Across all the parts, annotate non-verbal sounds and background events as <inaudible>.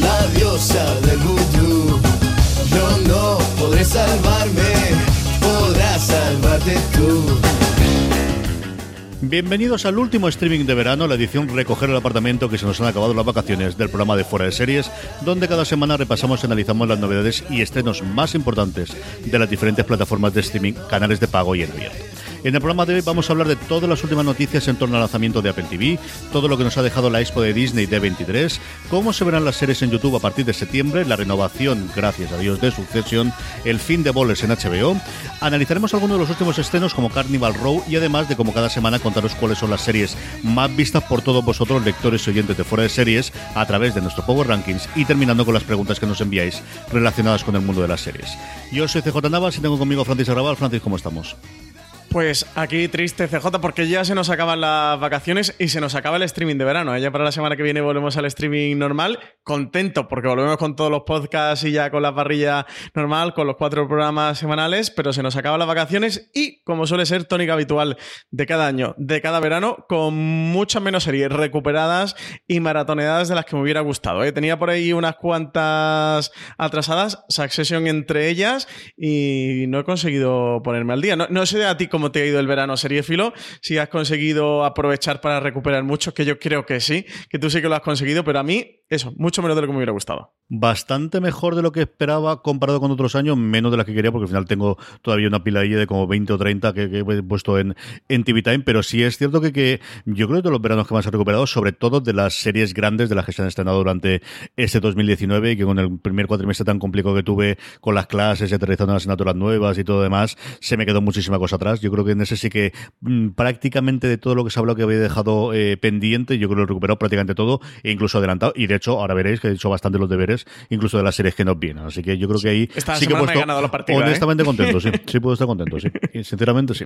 La diosa del vudú. Yo no podré salvarme, podrás salvarte tú. Bienvenidos al último streaming de verano, la edición Recoger el apartamento que se nos han acabado las vacaciones del programa de Fuera de Series, donde cada semana repasamos y analizamos las novedades y estrenos más importantes de las diferentes plataformas de streaming, canales de pago y en abierto. En el programa de hoy vamos a hablar de todas las últimas noticias en torno al lanzamiento de Apple TV, todo lo que nos ha dejado la expo de Disney D23, cómo se verán las series en YouTube a partir de septiembre, la renovación, gracias a Dios, de Succession, el fin de Bowlers en HBO. Analizaremos algunos de los últimos estrenos como Carnival Row y además de como cada semana contaros cuáles son las series más vistas por todos vosotros, lectores y oyentes de fuera de series, a través de nuestro Power Rankings y terminando con las preguntas que nos enviáis relacionadas con el mundo de las series. Yo soy CJ Navas y tengo conmigo Francis Arrabal. Francis, ¿cómo estamos? Pues aquí triste CJ porque ya se nos acaban las vacaciones y se nos acaba el streaming de verano. Ya para la semana que viene volvemos al streaming normal. Contento porque volvemos con todos los podcasts y ya con la parrilla normal, con los cuatro programas semanales, pero se nos acaban las vacaciones y, como suele ser tónica habitual de cada año, de cada verano, con muchas menos series recuperadas y maratoneadas de las que me hubiera gustado. ¿eh? Tenía por ahí unas cuantas atrasadas, Succession entre ellas, y no he conseguido ponerme al día. No, no sé a ti cómo te ha ido el verano seriéfilo, si has conseguido aprovechar para recuperar mucho, que yo creo que sí, que tú sí que lo has conseguido, pero a mí, eso, mucho menos de lo que me hubiera gustado. Bastante mejor de lo que esperaba comparado con otros años, menos de la que quería, porque al final tengo todavía una pila de como 20 o 30 que, he puesto en, en TV Time, pero sí es cierto que, que yo creo que de los veranos que más he recuperado, sobre todo de las series grandes de las que se han estrenado durante este 2019 y que con el primer cuatrimestre tan complicado que tuve con las clases y aterrizando las asignaturas nuevas y todo demás, se me quedó muchísima cosa atrás. Yo creo que en ese sí que mm, prácticamente de todo lo que se ha hablado que había dejado eh, pendiente, yo creo que lo he recuperado prácticamente todo e incluso adelantado. Hecho, ahora veréis que he hecho bastante los deberes, incluso de las series que nos vienen. Así que yo creo que ahí Esta sí que he puesto ganado la partida, ¿eh? honestamente contento, sí. Sí puedo estar contento, sí. <laughs> Sinceramente, sí.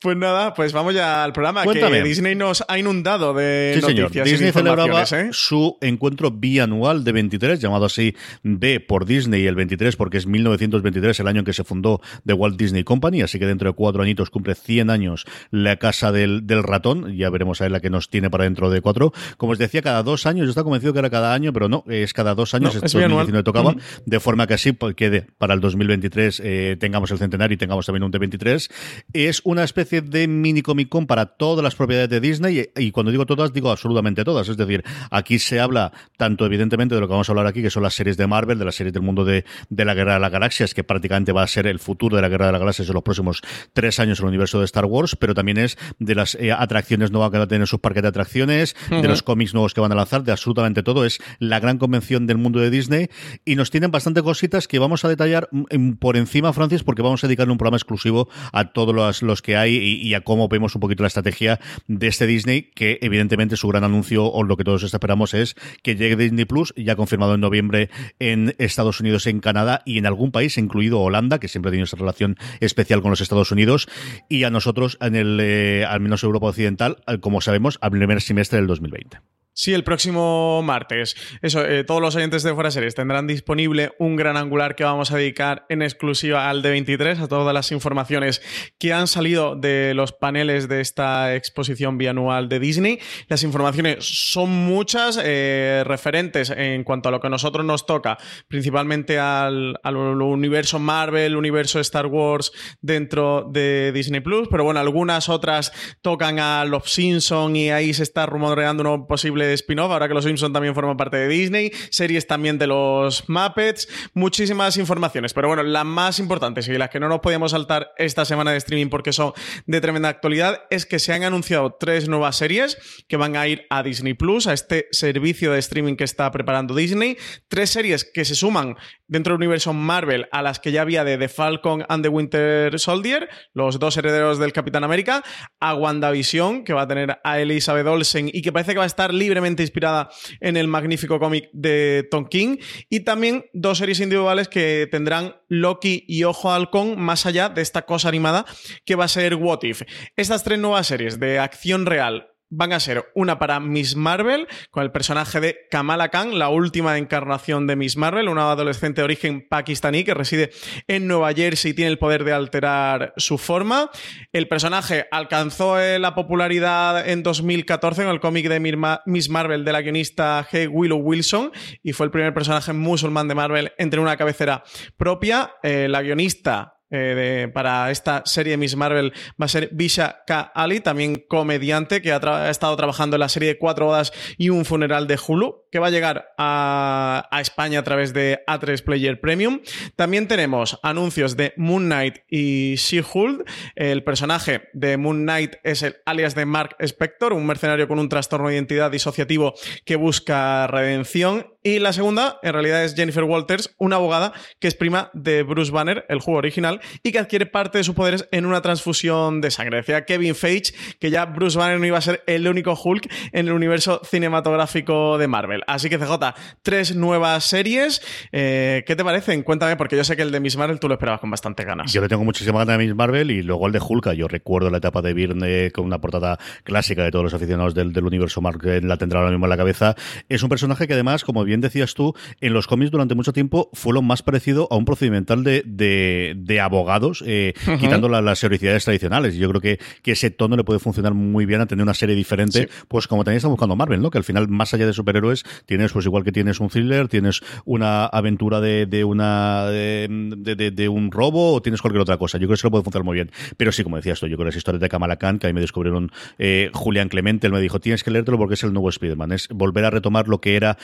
Pues nada, pues vamos ya al programa Cuéntame. que Disney nos ha inundado de Sí, señor. noticias y Disney de celebraba ¿eh? su encuentro bianual de 23, llamado así B por Disney, el 23 porque es 1923, el año en que se fundó The Walt Disney Company, así que dentro de cuatro añitos cumple 100 años la casa del, del ratón, ya veremos a ver la que nos tiene para dentro de cuatro. Como os decía, cada dos años, yo estaba convencido que era cada año, pero no, es cada dos años, No, es bianual. 2019 tocaba, Ujú. de forma que así pues, quede para el 2023 eh, tengamos el centenario y tengamos también un D23. Es una especie de mini Comic Con para todas las propiedades de Disney y, y cuando digo todas digo absolutamente todas. Es decir, aquí se habla tanto evidentemente de lo que vamos a hablar aquí, que son las series de Marvel, de las series del mundo de, de la Guerra de las Galaxias, que prácticamente va a ser el futuro de la Guerra de las Galaxias en los próximos tres años en el universo de Star Wars, pero también es de las eh, atracciones nuevas que va a tener sus parques de atracciones, de los cómics nuevos que van a lanzar, de absolutamente todo. Es la gran convención del mundo de Disney y nos tienen bastante cositas que vamos a detallar mm, por encima, Francis, porque vamos a dedicarle un programa exclusivo a todos los, los que hay y, a cómo vemos un poquito la estrategia de este Disney, que evidentemente su gran anuncio o lo que todos esperamos es que llegue Disney Plus, ya confirmado en noviembre en Estados Unidos, en Canadá y en algún país, incluido Holanda, que siempre ha tenido esa relación especial con los Estados Unidos, y a nosotros en el, eh, al menos Europa Occidental, como sabemos, al primer semestre del 2020. Sí, el próximo martes. Eso, eh, todos los oyentes de Fuera Series tendrán disponible un gran angular que vamos a dedicar en exclusiva al D23, a todas las informaciones que han salido de los paneles de esta exposición bianual de Disney. Las informaciones son muchas, eh, referentes en cuanto a lo que a nosotros nos toca, principalmente al, al universo Marvel, universo Star Wars dentro de Disney Plus, pero bueno, algunas otras tocan a los Simpson y ahí se está rumoreando un posible spin-off, ahora que los Simpsons también forman parte de Disney, series también de los Muppets, muchísimas informaciones. Pero bueno, las más importantes y las que no nos podíamos saltar esta semana de streaming porque son de tremenda actualidad es que se han anunciado tres nuevas series que van a ir a Disney Plus, a este servicio de streaming que está preparando Disney. Tres series que se suman dentro del universo Marvel a las que ya había de The Falcon and the Winter Soldier, los dos herederos del Capitán América, a WandaVision, que va a tener a Elizabeth Olsen y que parece que va a estar libremente inspirada en el magnífico cómic de Tom King, y también dos series individuales que tendrán Loki y Ojo Halcón más allá de esta cosa animada que va a ser What If. Estas tres nuevas series de acción real van a ser una para Miss Marvel, con el personaje de Kamala Khan, la última encarnación de Miss Marvel, una adolescente de origen pakistaní que reside en Nueva Jersey y tiene el poder de alterar su forma. El personaje alcanzó eh, la popularidad en 2014 en el cómic de Miss Marvel de la guionista G. Willow Wilson y fue el primer personaje musulmán de Marvel en tener una cabecera propia. Eh, la guionista eh, para esta serie Miss Marvel va a ser Bisha K. Ali, también comediante que ha, estado trabajando en la serie Cuatro Bodas y un funeral de Hulu, que va a llegar a, España a través de A3 Player Premium. También tenemos anuncios de Moon Knight y She-Hulk. El personaje de Moon Knight es el alias de Mark Spector, un mercenario con un trastorno de identidad disociativo que busca redención. Y la segunda, en realidad, es Jennifer Walters, una abogada que es prima de Bruce Banner, el juego original, y que adquiere parte de sus poderes en una transfusión de sangre. Decía Kevin Feige que ya Bruce Banner no iba a ser el único Hulk en el universo cinematográfico de Marvel. Así que CJ, tres nuevas series. Eh, ¿Qué te parecen? Cuéntame, porque yo sé que el de Miss Marvel tú lo esperabas con bastante ganas. Yo le tengo muchísima ganas de Miss Marvel y luego el de Hulk. Yo recuerdo la etapa de Byrne con una portada clásica de todos los aficionados del, universo Marvel, la tendrá ahora mismo en la cabeza. Es un personaje que además, como bien decías tú, en los cómics durante mucho tiempo fue lo más parecido a un procedimental de, de, de abogados, eh, quitando las sericidades tradicionales. Yo creo que, que, ese tono le puede funcionar muy bien a tener una serie diferente, pues como también está buscando Marvel, ¿no? Que al final, más allá de superhéroes, tienes, pues igual que tienes un thriller, tienes una aventura de, de una de, de, un robo o tienes cualquier otra cosa. Yo creo que eso puede funcionar muy bien. Pero sí, como decías tú, yo creo que las historias de Kamala Khan, que ahí me descubrieron eh, Julián Clemente, él me dijo, tienes que leértelo porque es el nuevo Spider-Man. Es volver a retomar lo que era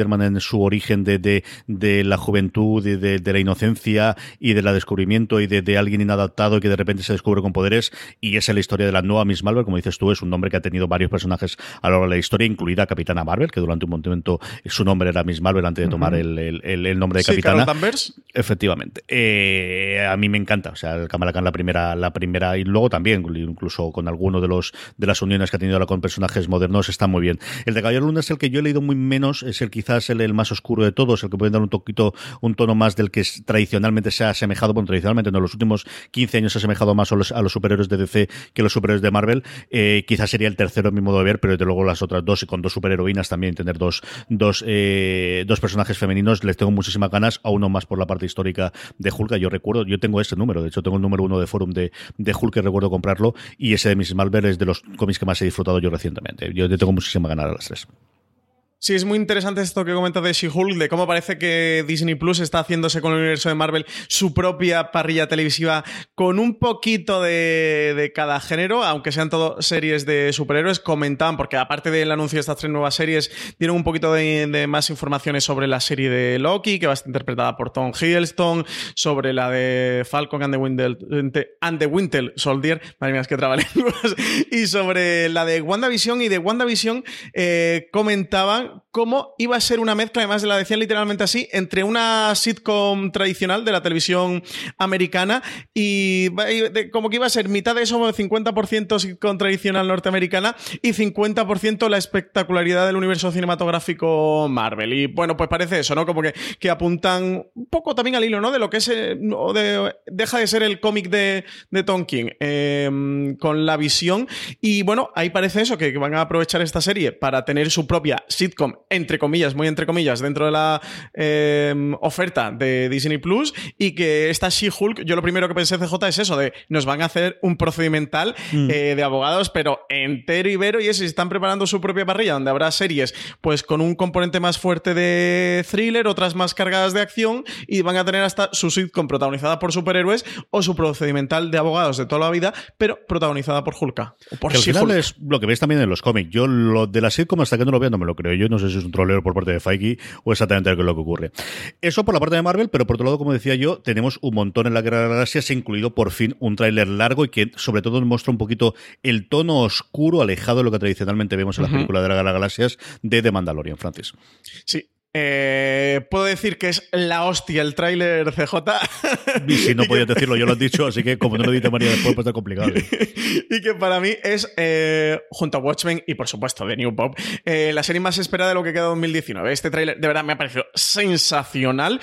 Spider-Man en su origen de, de, de la juventud, de, de, la inocencia y de la descubrimiento y de, de alguien inadaptado y que de repente se descubre con poderes. Y esa es la historia de la nueva Miss Marvel, como dices tú, es un nombre que ha tenido varios personajes a lo largo de la historia, incluida Capitana Marvel, que durante un momento su nombre era Miss Marvel antes de tomar el, el, el, nombre de sí, Capitana. Efectivamente. Eh, a mí me encanta. O sea, el Kamala Khan la primera, la primera, y luego también, incluso con alguno de los de las uniones que ha tenido ahora con personajes modernos, está muy bien. El de Caballero Luna es el que yo he leído muy menos, es el quizás el, el más oscuro de todos, el que puede dar un toquito, un tono más del que tradicionalmente se ha asemejado, bueno, tradicionalmente en los últimos 15 años se ha asemejado más a los, a los superhéroes de DC que los superhéroes de Marvel. Eh, quizás sería el tercero en mi modo de ver, pero desde luego las otras dos, y con dos superheroínas también, tener dos, dos, eh, dos personajes femeninos, les tengo muchísimas ganas, a uno más por la parte histórica de Hulk. Yo recuerdo, yo tengo ese número, de hecho tengo el número uno de Forum de, Hulk que recuerdo comprarlo, y ese de Mrs. Marvel es de los cómics que más he disfrutado yo recientemente. Yo tengo muchísima ganas a las tres. Sí, es muy interesante esto que comentas de She-Hulk, de cómo parece que Disney Plus está haciéndose con el universo de Marvel su propia parrilla televisiva con un poquito de, cada género, aunque sean todo series de superhéroes. Comentaban, porque aparte del anuncio de estas tres nuevas series, dieron un poquito de, más informaciones sobre la serie de Loki, que va a estar interpretada por Tom Hiddleston, sobre la de Falcon and the Winter, Soldier, madre mía, es que trabalenguas, <laughs> y sobre la de WandaVision. Y de WandaVision eh, comentaban cómo iba a ser una mezcla, además de la decían literalmente así, entre una sitcom tradicional de la televisión americana y como que iba a ser mitad de eso, 50% sitcom tradicional norteamericana y 50% la espectacularidad del universo cinematográfico Marvel. Y bueno, pues parece eso, ¿no? Como que, que apuntan un poco también al hilo, ¿no? De lo que es, de, deja de ser el cómic de, de Tom em, con la visión. Y bueno, ahí parece eso, que van a aprovechar esta serie para tener su propia sitcom, entre comillas, muy entre comillas, dentro de la em, oferta de Disney Plus. Y que esta She-Hulk, yo lo primero que pensé CJ es eso, de nos van a hacer un procedimental mm. eh, de abogados, pero entero y vero, y es si están preparando su propia parrilla, donde habrá series, pues con un componente más fuerte de thriller, otras más cargadas de acción, y van a tener hasta su sitcom protagonizada por superhéroes o su procedimental de abogados de toda la vida, pero protagonizada por Hulka. por que al final es lo que ves también en los cómics. Yo lo de la sitcom hasta que no lo veo no me lo creo. Yo no sé si es un troleo por parte de Feige o exactamente lo que ocurre. Eso por la parte de Marvel, pero por otro lado, como decía yo, tenemos un montón en la Guerra de las Galaxias, incluido por fin un tráiler largo y que sobre todo muestra un poquito el tono oscuro, alejado de lo que tradicionalmente vemos en las películas de la Guerra de las Galaxias de The Mandalorian, Francis. Sí, eh, puedo decir que es la hostia el tráiler CJ. <laughs> Y si no podías decirlo, yo lo has dicho, así que como no lo dice María después, pues está complicado. <laughs> y que para mí es, eh, junto a Watchmen y por supuesto The New Pop, eh, la serie más esperada de lo que queda 2019. Este tráiler de verdad me ha parecido sensacional,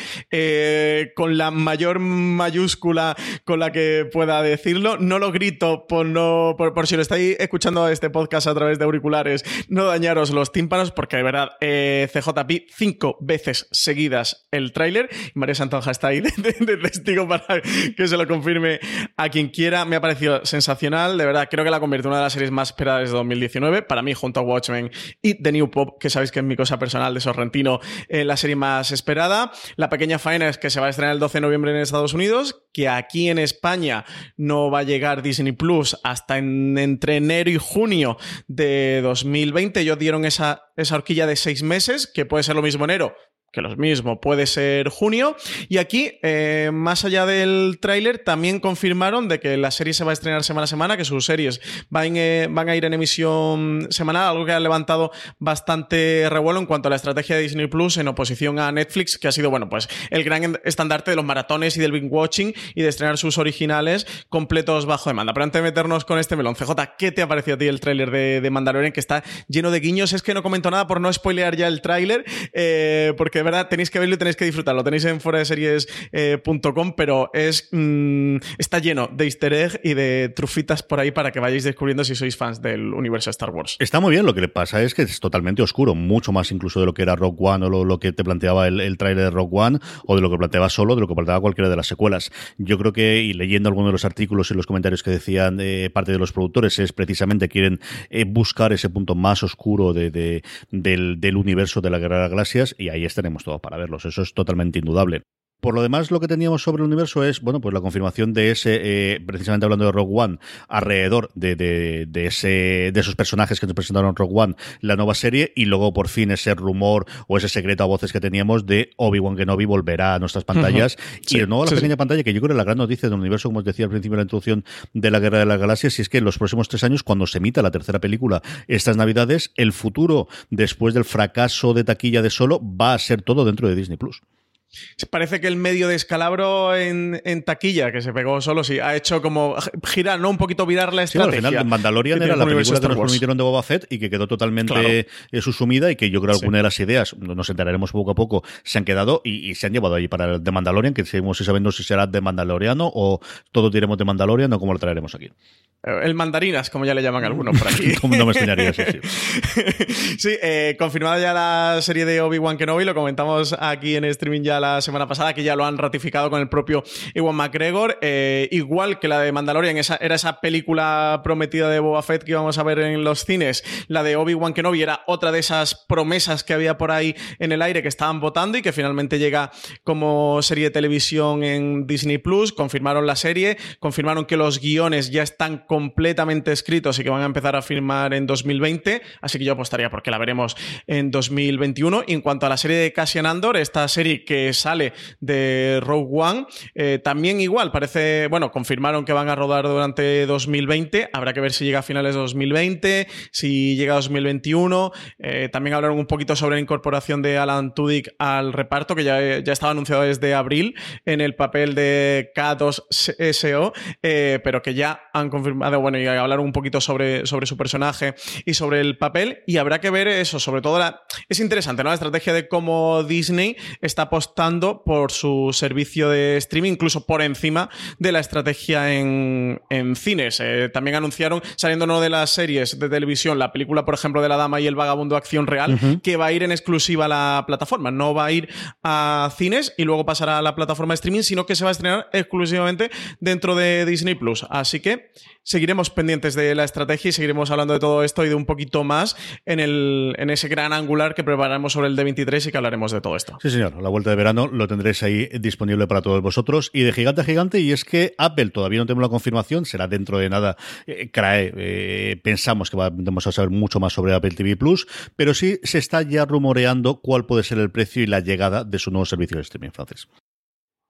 con la mayor mayúscula con la que pueda decirlo. No lo grito por, no, por, si lo estáis escuchando este podcast a través de auriculares, no dañaros los tímpanos, porque de verdad, CJP 5 veces seguidas el tráiler. María Santonja está ahí <laughs> de, testigo para que se lo confirme a quien quiera. Me ha parecido sensacional. De verdad, creo que la convierte en una de las series más esperadas de 2019. Para mí, junto a Watchmen y The New Pop, que sabéis que es mi cosa personal de Sorrentino, eh, la serie más esperada. La pequeña faena es que se va a estrenar el 12 de noviembre en Estados Unidos, que aquí en España no va a llegar Disney Plus hasta entre enero y junio de 2020. Ellos dieron esa, esa horquilla de seis meses, que puede ser lo mismo enero que lo mismo puede ser junio. Y aquí, eh, más allá del tráiler, también confirmaron de que la serie se va a estrenar semana a semana, que sus series van, eh, van, a ir en emisión semanal, algo que ha levantado bastante revuelo en cuanto a la estrategia de Disney Plus en oposición a Netflix, que ha sido, bueno, pues el gran estandarte de los maratones y del binge watching y de estrenar sus originales completos bajo demanda. Pero antes de meternos con este melón, CJ, ¿qué te ha parecido a ti el tráiler de, de, Mandalorian que está lleno de guiños? Es que no comento nada por no spoilear ya el tráiler, eh, porque de verdad tenéis que verlo y tenéis que disfrutarlo. Tenéis en fuera series.com, pero es mm, está lleno de easter egg y de trufitas por ahí para que vayáis descubriendo si sois fans del universo Star Wars. Está muy bien, lo que le pasa es que es totalmente oscuro, mucho más incluso de lo que era Rock One o lo, que te planteaba el, el trailer de Rock One o de lo que planteaba solo, de lo que planteaba cualquiera de las secuelas. Yo creo que, y leyendo algunos de los artículos y los comentarios que decían eh, parte de los productores, es precisamente quieren eh, buscar ese punto más oscuro de, del, del universo de la Guerra de las Galaxias y ahí estaremos todos para verlos. Eso es totalmente indudable. Por lo demás, lo que teníamos sobre el universo es, bueno, pues la confirmación de ese, eh, precisamente hablando de Rogue One, alrededor de, de, ese, de esos personajes que nos presentaron en Rogue One, la nueva serie, y luego por fin ese rumor o ese secreto a voces que teníamos de Obi-Wan Kenobi volverá a nuestras pantallas. y de nuevo la pequeña pantalla, que yo creo que la gran noticia del universo, como os decía al principio de la introducción de la Guerra de las Galaxias, y es que en los próximos tres años, cuando se emita la tercera película, estas navidades, el futuro, después del fracaso de taquilla de solo, va a ser todo dentro de Disney Plus. Parece que el medio descalabro en, en, taquilla, que se pegó solo, sí, ha hecho como girar, ¿no? Un poquito virar la estrategia. Sí, al final, Mandalorian era la película que nos permitieron de Boba Fett y que quedó totalmente eh, susumida y que yo creo que alguna de las ideas, nos enteraremos poco a poco, se han quedado y, se han llevado ahí para el de Mandalorian, que seguimos sabiendo si será de Mandaloriano o todos diremos de Mandalorian o cómo lo traeremos aquí. El mandarinas, como ya le llaman algunos por aquí. <laughs> no me extrañaría sí. <laughs> sí, eh, confirmada ya la serie de Obi-Wan Kenobi, lo comentamos aquí en streaming ya la semana pasada, que ya lo han ratificado con el propio Iwan McGregor. Eh, igual que la de Mandalorian, esa, era esa película prometida de Boba Fett que íbamos a ver en los cines. La de Obi-Wan Kenobi era otra de esas promesas que había por ahí en el aire que estaban votando y que finalmente llega como serie de televisión en Disney Plus. Confirmaron la serie, confirmaron que los guiones ya están completamente escritos y que van a empezar a firmar en 2020, así que yo apostaría porque la veremos en 2021. Y en cuanto a la serie de Cassian Andor, esta serie que sale de Rogue One, eh, también igual, parece, bueno, confirmaron que van a rodar durante 2020, habrá que ver si llega a finales de 2020, si llega a 2021, eh, también hablaron un poquito sobre la incorporación de Alan Tudyk al reparto, que ya, ya estaba anunciado desde abril en el papel de K2SO, eh, pero que ya han confirmado, bueno, y hablaron un poquito sobre, sobre su personaje y sobre el papel, y habrá que ver eso, sobre todo la... Es interesante, ¿no? La estrategia de cómo Disney está apostando por su servicio de streaming, incluso por encima de la estrategia en, cines. Eh, también anunciaron, saliendo no de las series de televisión, la película, por ejemplo, de La Dama y el Vagabundo Acción Real, que va a ir en exclusiva a la plataforma. No va a ir a cines y luego pasará a la plataforma de streaming, sino que se va a estrenar exclusivamente dentro de Disney Plus. Así que seguiremos pendientes de la estrategia y seguiremos hablando de todo esto y de un poquito más en, el, en ese gran angular que preparamos sobre el D23 y que hablaremos de todo esto. Sí, señor. La vuelta de verano lo tendréis ahí disponible para todos vosotros. Y de gigante a gigante, y es que Apple todavía no tenemos la confirmación, será dentro de nada. Eh, eh pensamos que vamos a saber mucho más sobre Apple TV Plus, pero sí se está ya rumoreando cuál puede ser el precio y la llegada de su nuevo servicio de streaming francés.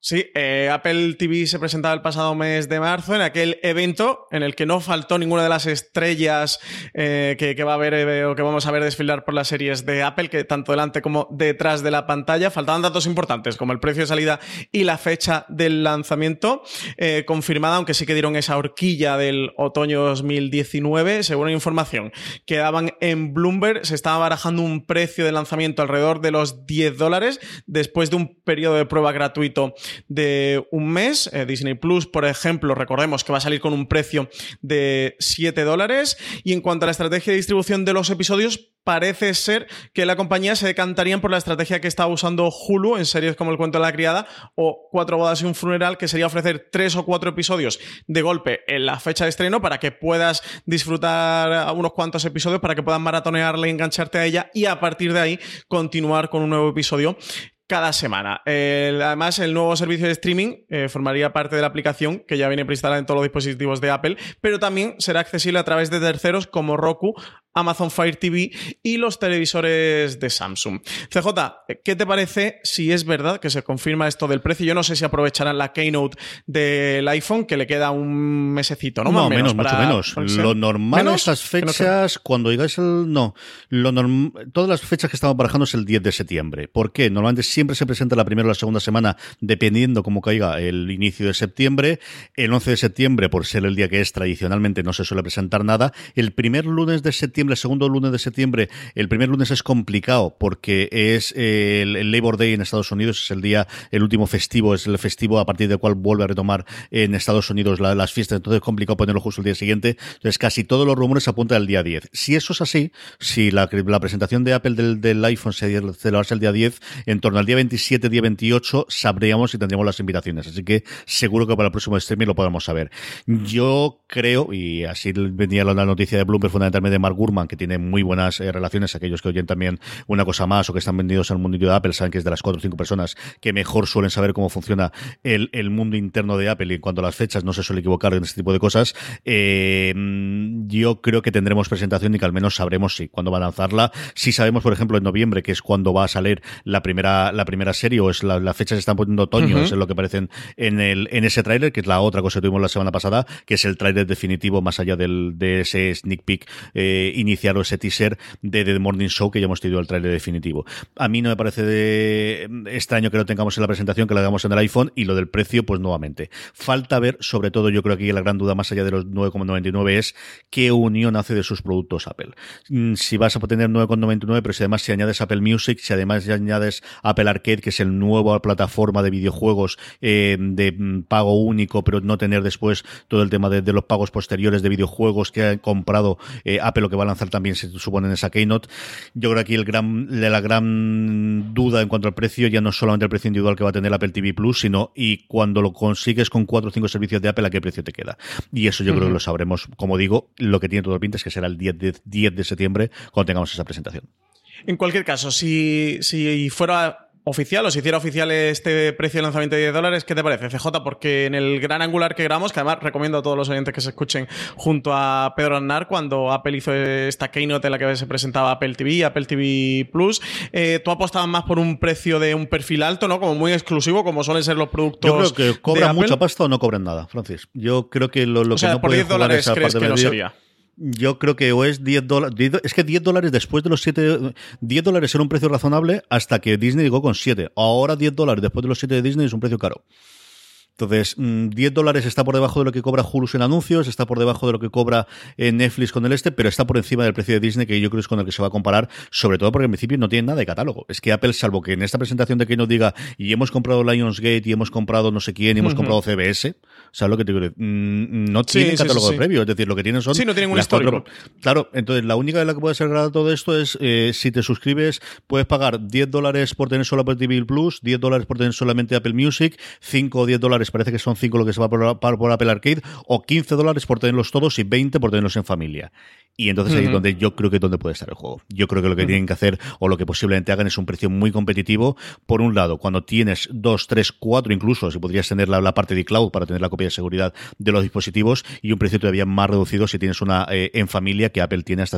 Sí, eh, Apple TV se presentaba el pasado mes de marzo en aquel evento en el que no faltó ninguna de las estrellas eh, que, va a ver eh, o que vamos a ver desfilar por las series de Apple, que tanto delante como detrás de la pantalla. Faltaban datos importantes como el precio de salida y la fecha del lanzamiento confirmada, aunque sí que dieron esa horquilla del otoño 2019. Según información que daban en Bloomberg, se estaba barajando un precio de lanzamiento alrededor de los 10 dólares después de un periodo de prueba gratuito de un mes. Eh, Disney Plus, por ejemplo, recordemos que va a salir con un precio de 7 dólares. Y en cuanto a la estrategia de distribución de los episodios, parece ser que la compañía se decantarían por la estrategia que está usando Hulu en series como El cuento de la criada o Cuatro bodas y un funeral, que sería ofrecer tres o cuatro episodios de golpe en la fecha de estreno para que puedas disfrutar unos cuantos episodios, para que puedas maratonearla y engancharte a ella y a partir de ahí continuar con un nuevo episodio cada semana. además, el nuevo servicio de streaming eh, formaría parte de la aplicación que ya viene preinstalada en todos los dispositivos de Apple, pero también será accesible a través de terceros como Roku, Amazon Fire TV y los televisores de Samsung. CJ, ¿qué te parece si es verdad que se confirma esto del precio? Yo no sé si aprovecharán la keynote del iPhone, que le queda un mesecito, ¿no? No, menos, mucho menos. Lo normal esas fechas, cuando digáis el... No, lo todas las fechas que estamos barajando es el 10 de septiembre. ¿Por qué? Normalmente siempre se presenta la primera o la segunda semana, dependiendo cómo caiga el inicio de septiembre. El 11 de septiembre, por ser el día que es tradicionalmente, no se suele presentar nada. El primer lunes de septiembre el segundo lunes de septiembre. El primer lunes es complicado porque es el, Labor Day en Estados Unidos, es el día, el último festivo, es el festivo a partir del cual vuelve a retomar en Estados Unidos las fiestas, entonces es complicado ponerlo justo el día siguiente. Entonces casi todos los rumores apuntan al día 10. Si eso es así, si la, presentación de Apple del, iPhone se celebrase el día 10, en torno al día 27, día 28, sabríamos si tendríamos las invitaciones. Así que seguro que para el próximo streaming lo podamos saber. Yo creo, y así venía la noticia de Bloomberg fundamentalmente de Mark Gurman, que tiene muy buenas eh, relaciones, aquellos que oyen también una cosa más o que están vendidos al mundo de Apple, saben que es de las cuatro o cinco personas que mejor suelen saber cómo funciona el, el mundo interno de Apple y en cuanto a las fechas no se suele equivocar en este tipo de cosas. Eh, yo creo que tendremos presentación y que al menos sabremos si cuándo va a lanzarla. Si sabemos, por ejemplo, en noviembre, que es cuando va a salir la primera, la primera serie, o es la, la fecha se están poniendo otoño, es lo que aparecen en, el, en ese tráiler, que es la otra cosa que tuvimos la semana pasada, que es el tráiler definitivo más allá del, de ese sneak peek eh, iniciar o ese teaser de The Morning Show que ya hemos tenido el trailer definitivo. A mí no me parece de extraño que lo tengamos en la presentación, que lo hagamos en el iPhone y lo del precio, pues nuevamente. Falta ver, sobre todo yo creo que la gran duda más allá de los 9,99 es qué unión hace de sus productos Apple. Mm, si vas a tener 9,99, pero si además si añades Apple Music, si además añades Apple Arcade, que es el nuevo plataforma de videojuegos eh, de mm, pago único, pero no tener después todo el tema de, los pagos posteriores de videojuegos que ha comprado eh, Apple, lo que va lanzar también se supone en esa keynote. Yo creo que aquí el gran, la gran duda en cuanto al precio ya no es solamente el precio individual que va a tener Apple TV Plus, sino y cuando lo consigues con cuatro o cinco servicios de Apple, a qué precio te queda. Y eso yo creo que lo sabremos, como digo, lo que tiene todo el pinta es que será el 10 de, 10 de septiembre cuando tengamos esa presentación. En cualquier caso, si, si fuera oficial o se hiciera oficial este precio de lanzamiento de 10 dólares, ¿qué te parece, CJ? Porque en el gran angular que grabamos, que además recomiendo a todos los oyentes que se escuchen junto a Pedro Aznar, cuando Apple hizo esta keynote en la que se presentaba Apple TV, Apple TV Plus, eh, tú apostabas más por un precio de un perfil alto, ¿no? Como muy exclusivo, como suelen ser los productos. Yo creo que cobran mucha pasta o no cobran nada, Francis. Yo creo que lo, que no por 10 dólares crees que no sería. Yo creo que o es 10 dólares. Es que 10 dólares después de los 7. 10 dólares era un precio razonable hasta que Disney llegó con 7. Ahora 10 dólares después de los 7 de Disney es un precio caro. Entonces, 10 mm, dólares está por debajo de lo que cobra Hulu en anuncios, está por debajo de lo que cobra eh, Netflix con el este, pero está por encima del precio de Disney, que yo creo es con el que se va a comparar, sobre todo porque en principio no tiene nada de catálogo. Es que Apple, salvo que en esta presentación de que nos diga, y hemos comprado Lionsgate, y hemos comprado no sé quién, y hemos comprado CBS, ¿sabes lo que te digo? Mm, no tiene catálogo de previo, es decir, lo que tienen son. Sí, no tienen un histórico. Claro, entonces la única de la que puede ser grada todo esto es eh, si te suscribes, puedes pagar 10 dólares por tener solo Apple TV Plus, 10 dólares por tener solamente Apple Music, 5 o 10 dólares, parece que son 5 que se va por, por, Apple Arcade, o 15 dólares por tenerlos todos y 20 por tenerlos en familia. Y entonces ahí es donde yo creo que es donde puede estar el juego. Yo creo que lo que tienen que hacer, o lo que posiblemente hagan, es un precio muy competitivo. Por un lado, cuando tienes 2, 3, 4 incluso, si podrías tener la, parte de cloud para tener la copia de seguridad de los dispositivos, y un precio todavía más reducido si tienes una eh, en familia que Apple tiene hasta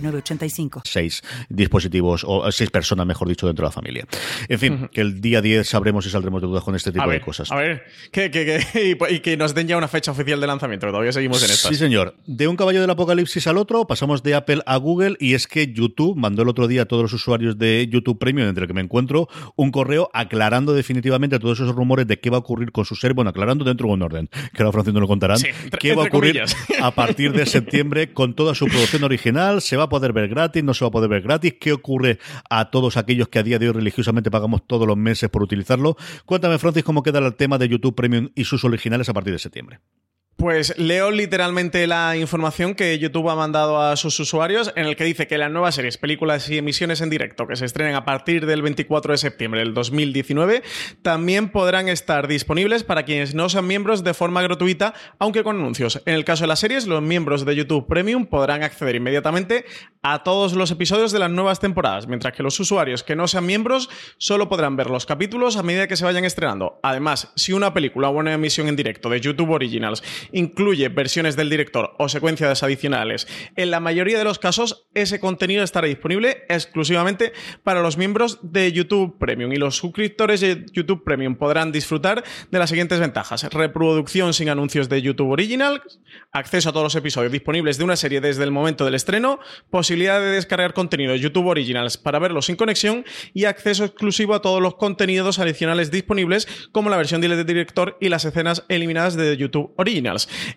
9069 Seis dispositivos, o seis personas, mejor dicho, dentro de la familia. En fin, que el día 10 sabremos y saldremos de dudas con este tipo de cosas. A ver, <laughs> y, que nos den ya una fecha oficial de lanzamiento, que todavía seguimos en esto. Sí, señor. De un caballo del apocalipsis al otro, pasamos de Apple a Google, y es que YouTube mandó el otro día a todos los usuarios de YouTube Premium, entre los que me encuentro, un correo aclarando definitivamente todos esos rumores de qué va a ocurrir con su ser, bueno, aclarando dentro de un orden, que ahora Francisco lo contarán, qué va a ocurrir a partir de <laughs> septiembre con toda su producción original, se va a poder ver gratis, no se va a poder ver gratis, qué ocurre a todos aquellos que a día de hoy religiosamente pagamos todos los meses por utilizarlo. Cuéntame, Francis, cómo queda el tema de YouTube Premium y sus originales a partir de septiembre. Pues leo literalmente la información que YouTube ha mandado a sus usuarios en el que dice que las nuevas series, películas y emisiones en directo que se estrenen a partir del 24 de septiembre del 2019 también podrán estar disponibles para quienes no sean miembros de forma gratuita, aunque con anuncios. En el caso de las series, los miembros de YouTube Premium podrán acceder inmediatamente a todos los episodios de las nuevas temporadas, mientras que los usuarios que no sean miembros solo podrán ver los capítulos a medida que se vayan estrenando. Además, si una película o una emisión en directo de YouTube Originals incluye versiones del director o secuencias adicionales. En la mayoría de los casos, ese contenido estará disponible exclusivamente para los miembros de YouTube Premium y los suscriptores de YouTube Premium podrán disfrutar de las siguientes ventajas. Reproducción sin anuncios de YouTube Original, acceso a todos los episodios disponibles de una serie desde el momento del estreno, posibilidad de descargar contenido de YouTube Originals para verlo sin conexión y acceso exclusivo a todos los contenidos adicionales disponibles como la versión del director y las escenas eliminadas de YouTube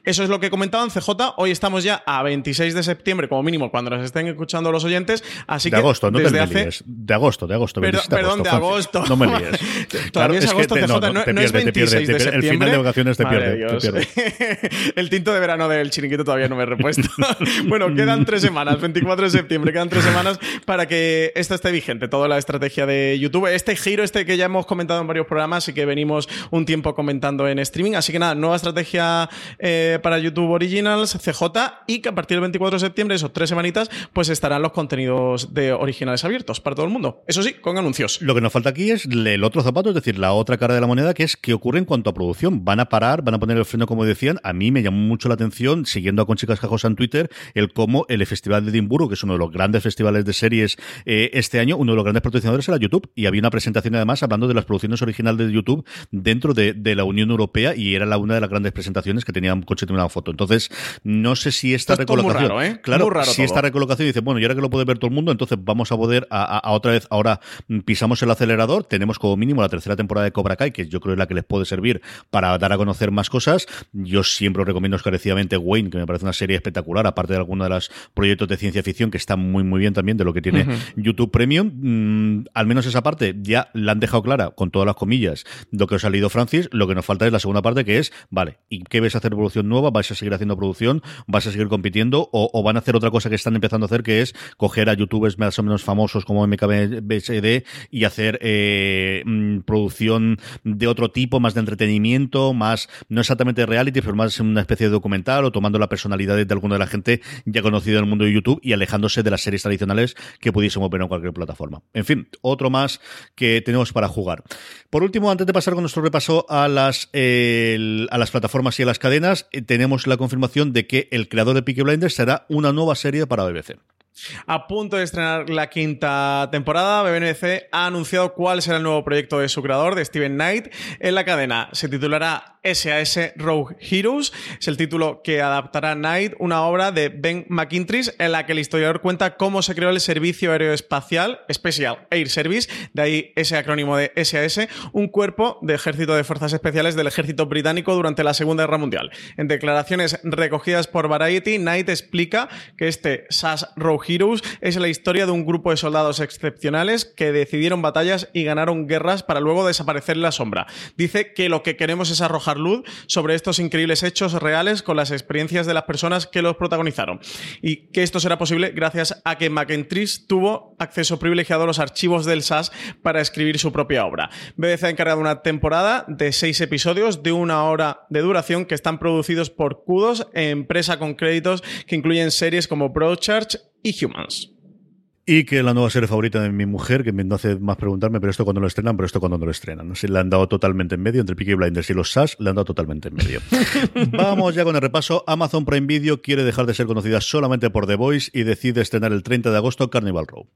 Eso es lo que comentaban CJ. Hoy estamos ya a 26 de septiembre, como mínimo, cuando nos estén escuchando los oyentes. Así de agosto, no desde te hace... líes. De agosto, de agosto. perdón, de agosto. No me líes. <laughs> Todavía es agosto, CJ. No, no, es 26 de septiembre. El final de vacaciones te pierde. <laughs> el tinto de verano del chiringuito todavía no me he repuesto. <laughs> bueno, quedan tres semanas, 24 de septiembre, quedan tres semanas para que esto esté vigente, toda la estrategia de YouTube. Este giro, este que ya hemos comentado en varios programas y que venimos un tiempo comentando en streaming. Así que nada, nueva estrategia eh, para YouTube Originals, CJ, y que a partir del 24 de septiembre, esos tres semanitas, pues estarán los contenidos de originales abiertos para todo el mundo. Eso sí, con anuncios. Lo que nos falta aquí es el otro zapato, es decir, la otra cara de la moneda, que es qué ocurre en cuanto a producción. Van a parar, van a poner el freno, como decían. A mí me llamó mucho la atención, siguiendo a Conchi Cascajosa en Twitter, el cómo el Festival de Edimburgo, que es uno de los grandes festivales de series eh, este año, uno de los grandes patrocinadores era YouTube. Y había una presentación además hablando de las producciones originales de YouTube dentro de, la Unión Europea y era la, una de las grandes presentaciones que tenía un coche de una foto. Entonces, no sé si esta recolocación. ¿eh? Claro, si esta recolocación dice, bueno, y ahora que lo puede ver todo el mundo, entonces vamos a poder a, otra vez, ahora pisamos el acelerador, tenemos como mínimo la tercera temporada de Cobra Kai, que yo creo es la que les puede servir para dar a conocer más cosas. Yo siempre os recomiendo encarecidamente Wayne, que me parece una serie espectacular, aparte de algunos de los proyectos de ciencia ficción que están muy, muy bien también de lo que tiene YouTube Premium. Mm, al menos esa parte ya la han dejado clara, con todas las comillas, lo que os ha leído Francis. Lo que nos falta es la segunda parte, que es, vale, ¿y qué ves a producción nueva? ¿Vais a seguir haciendo producción? ¿Vas a seguir compitiendo? O, van a hacer otra cosa que están empezando a hacer, que es coger a youtubers más o menos famosos como MKBSD y hacer eh, mm, producción de otro tipo, más de entretenimiento, más, no exactamente reality, pero más una especie de documental o tomando la personalidad de alguna de la gente ya conocida en el mundo de YouTube y alejándose de las series tradicionales que pudiésemos ver en cualquier plataforma. En fin, otro más que tenemos para jugar. Por último, antes de pasar con nuestro repaso a las, a las plataformas y a las cadenas, eh, tenemos la confirmación de que el creador de Peaky Blinders será una nueva serie para BBC. A punto de estrenar la quinta temporada, BBC ha anunciado cuál será el nuevo proyecto de su creador, de Steven Knight, en la cadena. Se titulará SAS Rogue Heroes. Es el título que adaptará Knight, una obra de Ben McIntyre, en la que el historiador cuenta cómo se creó el Servicio Aéreo Espacial, Special Air Service, de ahí ese acrónimo de SAS, un cuerpo de ejército de fuerzas especiales del ejército británico durante la Segunda Guerra Mundial. En declaraciones recogidas por Variety, Knight explica que este SAS Rogue Heroes es la historia de un grupo de soldados excepcionales que decidieron batallas y ganaron guerras para luego desaparecer en la sombra. Dice que lo que queremos es arrojar luz sobre estos increíbles hechos reales con las experiencias de las personas que los protagonizaron. Y que esto será posible gracias a que McIntyre tuvo acceso privilegiado a los archivos del SAS para escribir su propia obra. BBC ha encargado una temporada de seis episodios de una hora de duración que están producidos por Kudos, empresa con créditos que incluyen series como Broadchurch y Humans. Y que la nueva serie favorita de mi mujer, que me hace más preguntarme, pero esto cuando lo estrenan, pero esto cuando no lo estrenan. Si le han dado totalmente en medio, entre Peaky Blinders y los SAS, le han dado totalmente en medio. <laughs> Vamos ya con el repaso. Amazon Prime Video quiere dejar de ser conocida solamente por The Voice y decide estrenar el 30 de agosto Carnival Row.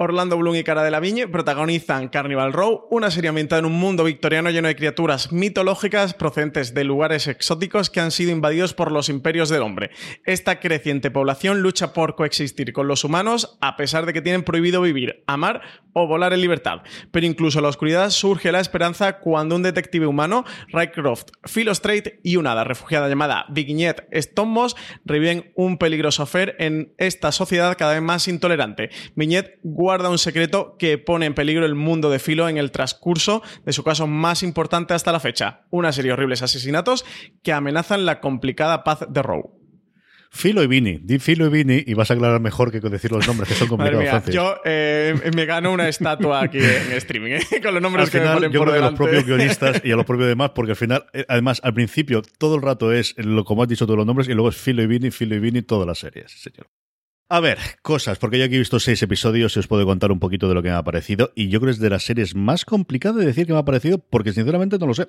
Orlando Bloom y Cara de la Viñe protagonizan Carnival Row, una serie ambientada en un mundo victoriano lleno de criaturas mitológicas procedentes de lugares exóticos que han sido invadidos por los imperios del hombre. Esta creciente población lucha por coexistir con los humanos a pesar de que tienen prohibido vivir, amar o volar en libertad. Pero incluso en la oscuridad surge la esperanza cuando un detective humano, Rycroft, Philo Strait y una hada refugiada llamada Vignette Stonemoss reviven un peligroso affair en esta sociedad cada vez más intolerante. Vignette guarda un secreto que pone en peligro el mundo de Filo en el transcurso de su caso más importante hasta la fecha, una serie de horribles asesinatos que amenazan la complicada paz de Rowe. Filo y Vini, di Filo y Vini y vas a aclarar mejor que decir los nombres que son <laughs> complicados. yo eh, me gano una estatua aquí en <laughs> streaming ¿eh? con los nombres que me ponen yo por a los propios guionistas y a los propios demás porque al final, eh, además, al principio todo el rato es lo como has dicho todos los nombres y luego es Filo y Vini, Filo y Vini, todas las series, señor. A ver, cosas, porque yo aquí he visto seis episodios y os puedo contar un poquito de lo que me ha parecido. Y yo creo que es de las series más complicadas de decir que me ha parecido, porque sinceramente no lo sé.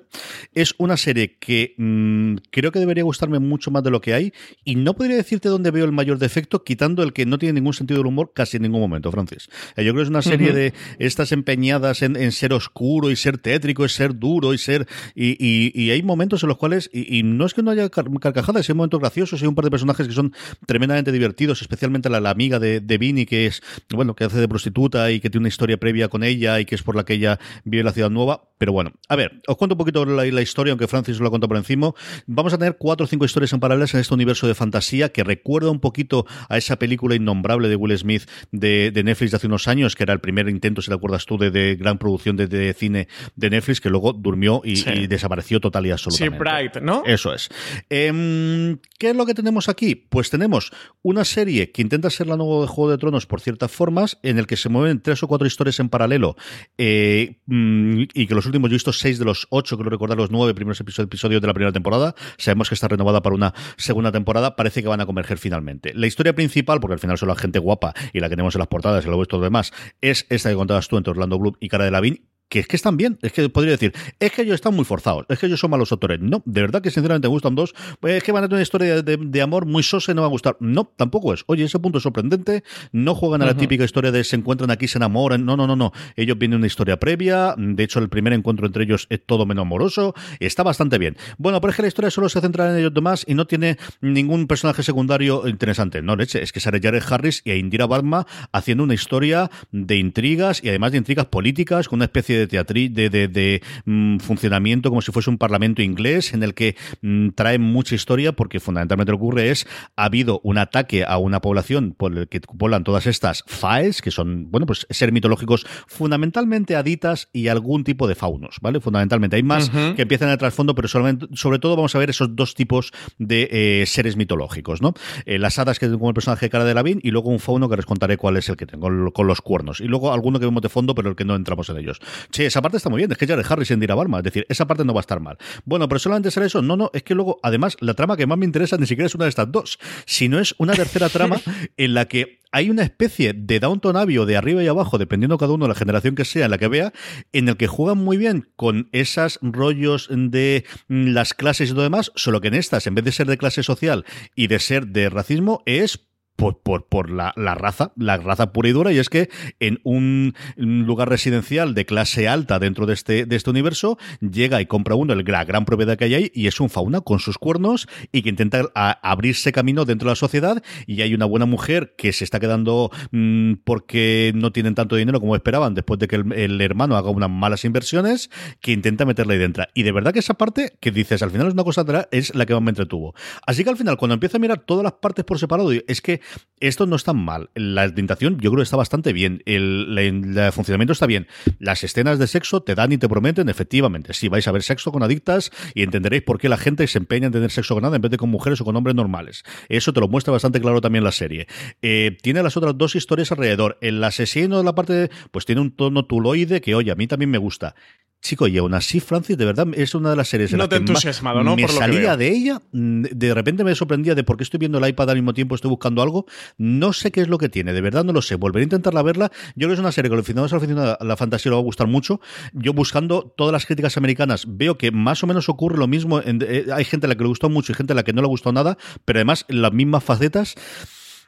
Es una serie que mm, creo que debería gustarme mucho más de lo que hay. Y no podría decirte dónde veo el mayor defecto, quitando el que no tiene ningún sentido del humor casi en ningún momento, Francis. Eh, yo creo que es una serie de estas empeñadas en, ser oscuro y ser tétrico, y ser duro y ser. Y, hay momentos en los cuales. Y, no es que no haya carcajadas, hay momentos graciosos, hay un par de personajes que son tremendamente divertidos, especialmente la, amiga de, de Vini, que es, bueno, que hace de prostituta y que tiene una historia previa con ella y que es por la que ella vive en la ciudad nueva. Pero bueno, a ver, os cuento un poquito la, la historia, aunque Francis lo ha contado por encima. Vamos a tener cuatro o cinco historias en paralelas en este universo de fantasía que recuerda un poquito a esa película innombrable de Will Smith de, Netflix de hace unos años, que era el primer intento, si te acuerdas tú, de, gran producción de, cine de Netflix, que luego durmió y, desapareció total y absolutamente. Sí, Bright, ¿no? Eso es. Em, ¿Qué es lo que tenemos aquí? Pues tenemos una serie que intenta intenta ser la nueva de Juego de Tronos por ciertas formas, en el que se mueven tres o cuatro historias en paralelo, eh, mm, y que los últimos, yo he visto seis de los ocho, creo recordar los nueve primeros episodios de la primera temporada, sabemos que está renovada para una segunda temporada, parece que van a converger finalmente. La historia principal, porque al final son la gente guapa y la que tenemos en las portadas y lo vuestro demás, es esta que contabas tú entre Orlando Bloom y Cara de Lavín, que es que están bien, es que podría decir, es que ellos están muy forzados, es que ellos son malos autores. No, de verdad que sinceramente me gustan dos, pues es que van a tener una historia de, amor muy sosa y no va a gustar. No, tampoco es. Oye, ese punto es sorprendente, no juegan a la típica historia de se encuentran aquí, se enamoran. No, no, no, no. Ellos vienen una historia previa, de hecho el primer encuentro entre ellos es todo menos amoroso, está bastante bien. Bueno, pero es que la historia solo se centra en ellos demás y no tiene ningún personaje secundario interesante. No, leche, es que sale Jared Harris y a Indira Barma haciendo una historia de intrigas y además de intrigas políticas con una especie de de teatrí, de, de, mm, funcionamiento como si fuese un parlamento inglés en el que mm, trae mucha historia porque fundamentalmente lo que ocurre es ha habido un ataque a una población por el que poblan todas estas faes que son, bueno, pues ser mitológicos fundamentalmente aditas y algún tipo de faunos, ¿vale? Fundamentalmente hay más que empiezan en el trasfondo, pero solamente, sobre todo vamos a ver esos dos tipos de eh, seres mitológicos, ¿no? Eh, las hadas que tengo como el personaje de Cara de Lavín y luego un fauno que les contaré cuál es el que tengo con los cuernos y luego alguno que vemos de fondo pero el que no entramos en ellos. Sí, esa parte está muy bien, es que ya de Harris en Dirabarma, es decir, esa parte no va a estar mal. Bueno, pero solamente ser eso, no, no, es que luego, además, la trama que más me interesa ni siquiera es una de estas dos, sino es una tercera trama <laughs> en la que hay una especie de Downton Abbey o de arriba y abajo, dependiendo cada uno de la generación que sea en la que vea, en el que juegan muy bien con esos rollos de las clases y todo demás, solo que en estas, en vez de ser de clase social y de ser de racismo, es por, por, la, raza, la raza pura y dura, y es que en un lugar residencial de clase alta dentro de este, de este universo, llega y compra uno, el, la gran propiedad que hay ahí, y es un fauna con sus cuernos y que intenta abrirse camino dentro de la sociedad, y hay una buena mujer que se está quedando mm, porque no tienen tanto dinero como esperaban después de que el, hermano haga unas malas inversiones, que intenta meterla ahí dentro. Y de verdad que esa parte que dices, al final es una cosa, es la que más me entretuvo. Así que al final, cuando empiezo a mirar todas las partes por separado, es que esto no está mal. La tentación yo creo que está bastante bien. El, funcionamiento está bien. Las escenas de sexo te dan y te prometen, efectivamente. Si vais a ver sexo con adictas y entenderéis por qué la gente se empeña en tener sexo con nada en vez de con mujeres o con hombres normales. Eso te lo muestra bastante claro también la serie. Eh, tiene las otras dos historias alrededor. El asesino de la parte de, pues tiene un tono tuloide que, oye, a mí también me gusta. Chico, y aún así, Francis, de verdad, es una de las series en no te que entusiasmado, ¿no? me salía de ella, mm, de repente me sorprendía de por qué estoy viendo el iPad al mismo tiempo, estoy buscando algo, no sé qué es lo que tiene, de verdad no lo sé, volveré a intentarla verla, yo creo que es una serie que al final a la fantasía le va a gustar mucho, yo buscando todas las críticas americanas veo que más o menos ocurre lo mismo, eh, hay gente a la que le gustó mucho y gente a la que no le gustó nada, pero además las mismas facetas,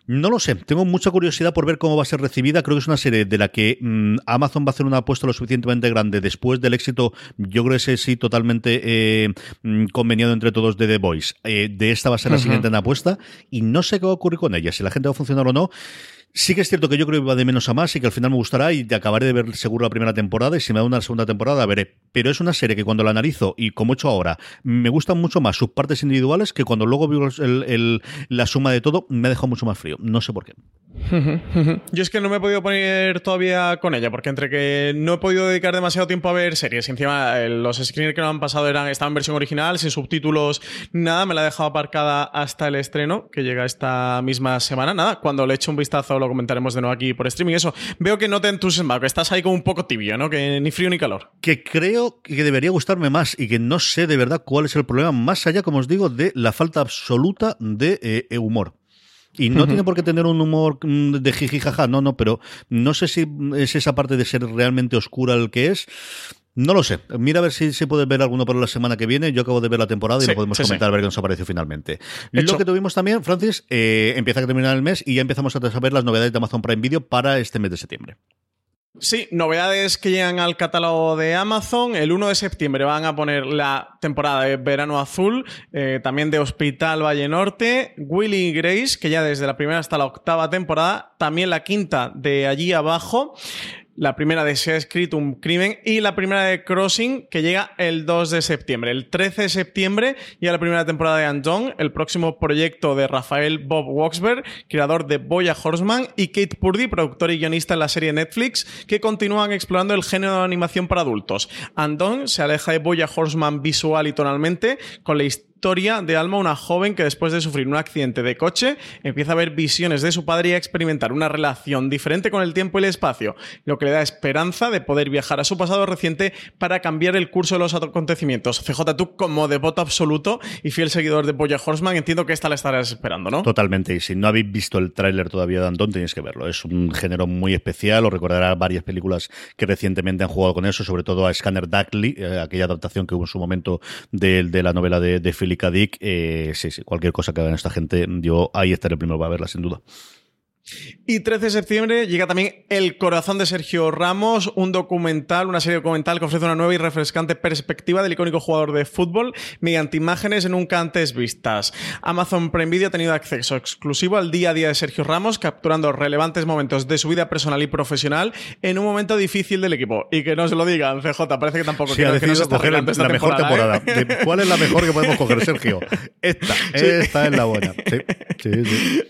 no lo sé, tengo mucha curiosidad por ver cómo va a ser recibida. Creo que es una serie de la que mm, Amazon va a hacer una apuesta lo suficientemente grande después del éxito, yo creo que sí, totalmente eh, mm, conveniado entre todos de The Voice. Eh, de esta va a ser la siguiente en apuesta y no sé qué va a ocurrir con ella, si la gente va a funcionar o no. Sí que es cierto que yo creo que va de menos a más y que al final me gustará y acabaré de ver seguro la primera temporada y si me da una segunda temporada veré. Pero es una serie que cuando la analizo y como he hecho ahora, me gustan mucho más sus partes individuales que cuando luego veo la suma de todo me ha dejado mucho más frío. No sé por qué. <laughs> Yo es que no me he podido poner todavía con ella porque entre que no he podido dedicar demasiado tiempo a ver series y encima eh, los screeners que nos han pasado eran, estaban en versión original, sin subtítulos, nada, me la he dejado aparcada hasta el estreno que llega esta misma semana. Nada, cuando le echo un vistazo lo comentaremos de nuevo aquí por streaming. Eso, veo que no te entusiasma, que estás ahí como un poco tibio, ¿no? Que ni frío ni calor. Que creo que debería gustarme más y que no sé de verdad cuál es el problema, más allá, como os digo, de la falta absoluta de eh, humor. Y no tiene por qué tener un humor mm, de jiji jaja, no, no, pero no sé si es esa parte de ser realmente oscura el que es. No lo sé. Mira a ver si se puede ver alguno para la semana que viene. Yo acabo de ver la temporada y lo podemos comentar a ver qué nos apareció finalmente. Lo que tuvimos también, Francis, eh, empieza a terminar el mes y ya empezamos a saber las novedades de Amazon Prime Video para este mes de septiembre. Sí, novedades que llegan al catálogo de Amazon. El 1 de septiembre van a poner la temporada de Verano Azul, eh, también de Hospital Valle Norte, Willy y Grace, que ya desde la primera hasta la octava temporada, también la quinta de allí abajo la primera de Se ha escrito un crimen y la primera de Crossing que llega el 2 de septiembre. El 13 de septiembre ya la primera temporada de Undone, el próximo proyecto de Rafael Bob Waxberg, creador de Boya Horseman, y Kate Purdy, productor y guionista en la serie Netflix, que continúan explorando el género de animación para adultos. Undone se aleja de Boya Horseman visual y tonalmente con la Victoria de Alma, una joven que después de sufrir un accidente de coche empieza a ver visiones de su padre y a experimentar una relación diferente con el tiempo y el espacio, lo que le da esperanza de poder viajar a su pasado reciente para cambiar el curso de los acontecimientos. CJ, tú como devoto absoluto y fiel seguidor de Boya Horseman, entiendo que esta la estarás esperando, ¿no? Totalmente, y si no habéis visto el tráiler todavía de Antón, tenéis que verlo. Es un género muy especial, os recordará varias películas que recientemente han jugado con eso, sobre todo a Scanner Darkly, eh, aquella adaptación que hubo en su momento de, la novela de, de Philip K. Dick. Eh, sí, sí, cualquier cosa que hagan esta gente, yo ahí estaré primero para verla, sin duda. Y 13 de septiembre llega también El corazón de Sergio Ramos, un documental, una serie documental que ofrece una nueva y refrescante perspectiva del icónico jugador de fútbol mediante imágenes nunca antes vistas. Amazon Prime Video ha tenido acceso exclusivo al día a día de Sergio Ramos, capturando relevantes momentos de su vida personal y profesional en un momento difícil del equipo. Y que no se lo digan, CJ, parece que tampoco sí, ha decidido coger la mejor temporada. ¿eh? ¿Cuál es la mejor que podemos coger, Sergio? <laughs> Esta, esta es la buena.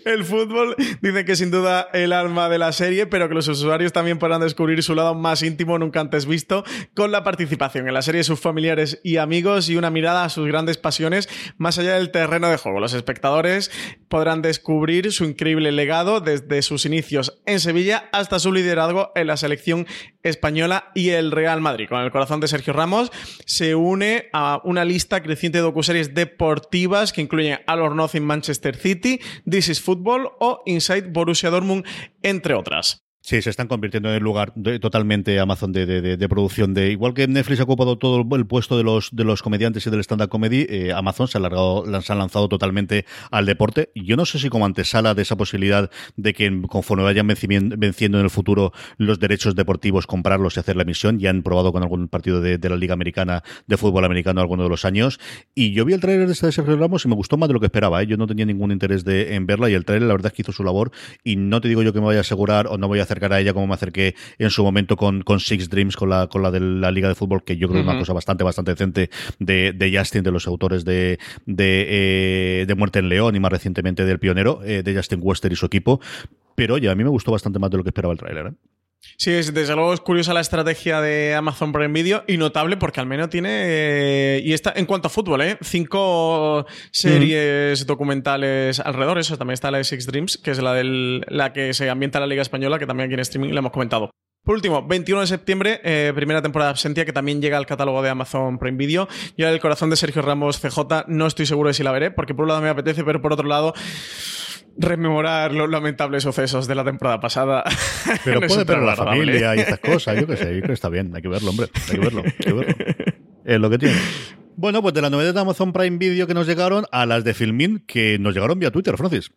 El fútbol dice que sin duda el alma de la serie, pero que los usuarios también podrán descubrir su lado más íntimo nunca antes visto con la participación en la serie de sus familiares y amigos y una mirada a sus grandes pasiones más allá del terreno de juego. Los espectadores podrán descubrir su increíble legado desde sus inicios en Sevilla hasta su liderazgo en la selección española y el Real Madrid. Con el corazón de Sergio Ramos se une a una lista creciente de docuseries deportivas que incluyen All or Nothing Manchester City, This is Football o Inside Borussia Borussia Dortmund, entre otras. Sí, se están convirtiendo en el lugar totalmente Amazon de, de, producción de igual que Netflix ha ocupado todo el puesto de los de los comediantes y del stand up comedy, eh, Amazon se ha han lanzado totalmente al deporte. Yo no sé si como antesala de esa posibilidad de que conforme vayan venciendo en el futuro los derechos deportivos, comprarlos y hacer la emisión, ya han probado con algún partido de, la Liga Americana de fútbol americano alguno de los años. Y yo vi el tráiler de esta de Sergio Ramos y me gustó más de lo que esperaba. ¿eh? Yo no tenía ningún interés de, en verla y el tráiler la verdad es que hizo su labor y no te digo yo que me vaya a asegurar o no voy a hacer acercar a ella como me acerqué en su momento con, con Six Dreams, con la, con la de la Liga de Fútbol, que yo creo que es una cosa bastante, bastante decente de, de Justin, de los autores de, de, eh, de Muerte en León y más recientemente del Pionero, eh, de Justin Wester y su equipo. Pero oye, a mí me gustó bastante más de lo que esperaba el tráiler. ¿eh? Sí, desde luego es curiosa la estrategia de Amazon Prime Video y notable porque al menos tiene. Eh, y está en cuanto a fútbol, ¿eh? Cinco series documentales alrededor. Eso también está la de Six Dreams, que es la, del, la que se ambienta en la Liga Española, que también aquí en streaming la hemos comentado. Por último, 21 de septiembre, eh, primera temporada de Absentia, que también llega al catálogo de Amazon Prime Video. Yo, el corazón de Sergio Ramos CJ, no estoy seguro de si la veré, porque por un lado me apetece, pero por otro lado rememorar los lamentables sucesos de la temporada pasada. <laughs> Pero puede ver la familia y estas cosas, yo qué sé, yo creo que está bien, hay que verlo, hombre, hay que verlo, hay que verlo. Es lo que tiene. Bueno, pues de la novedad de Amazon Prime Video que nos llegaron a las de Filmin que nos llegaron vía Twitter, Francis.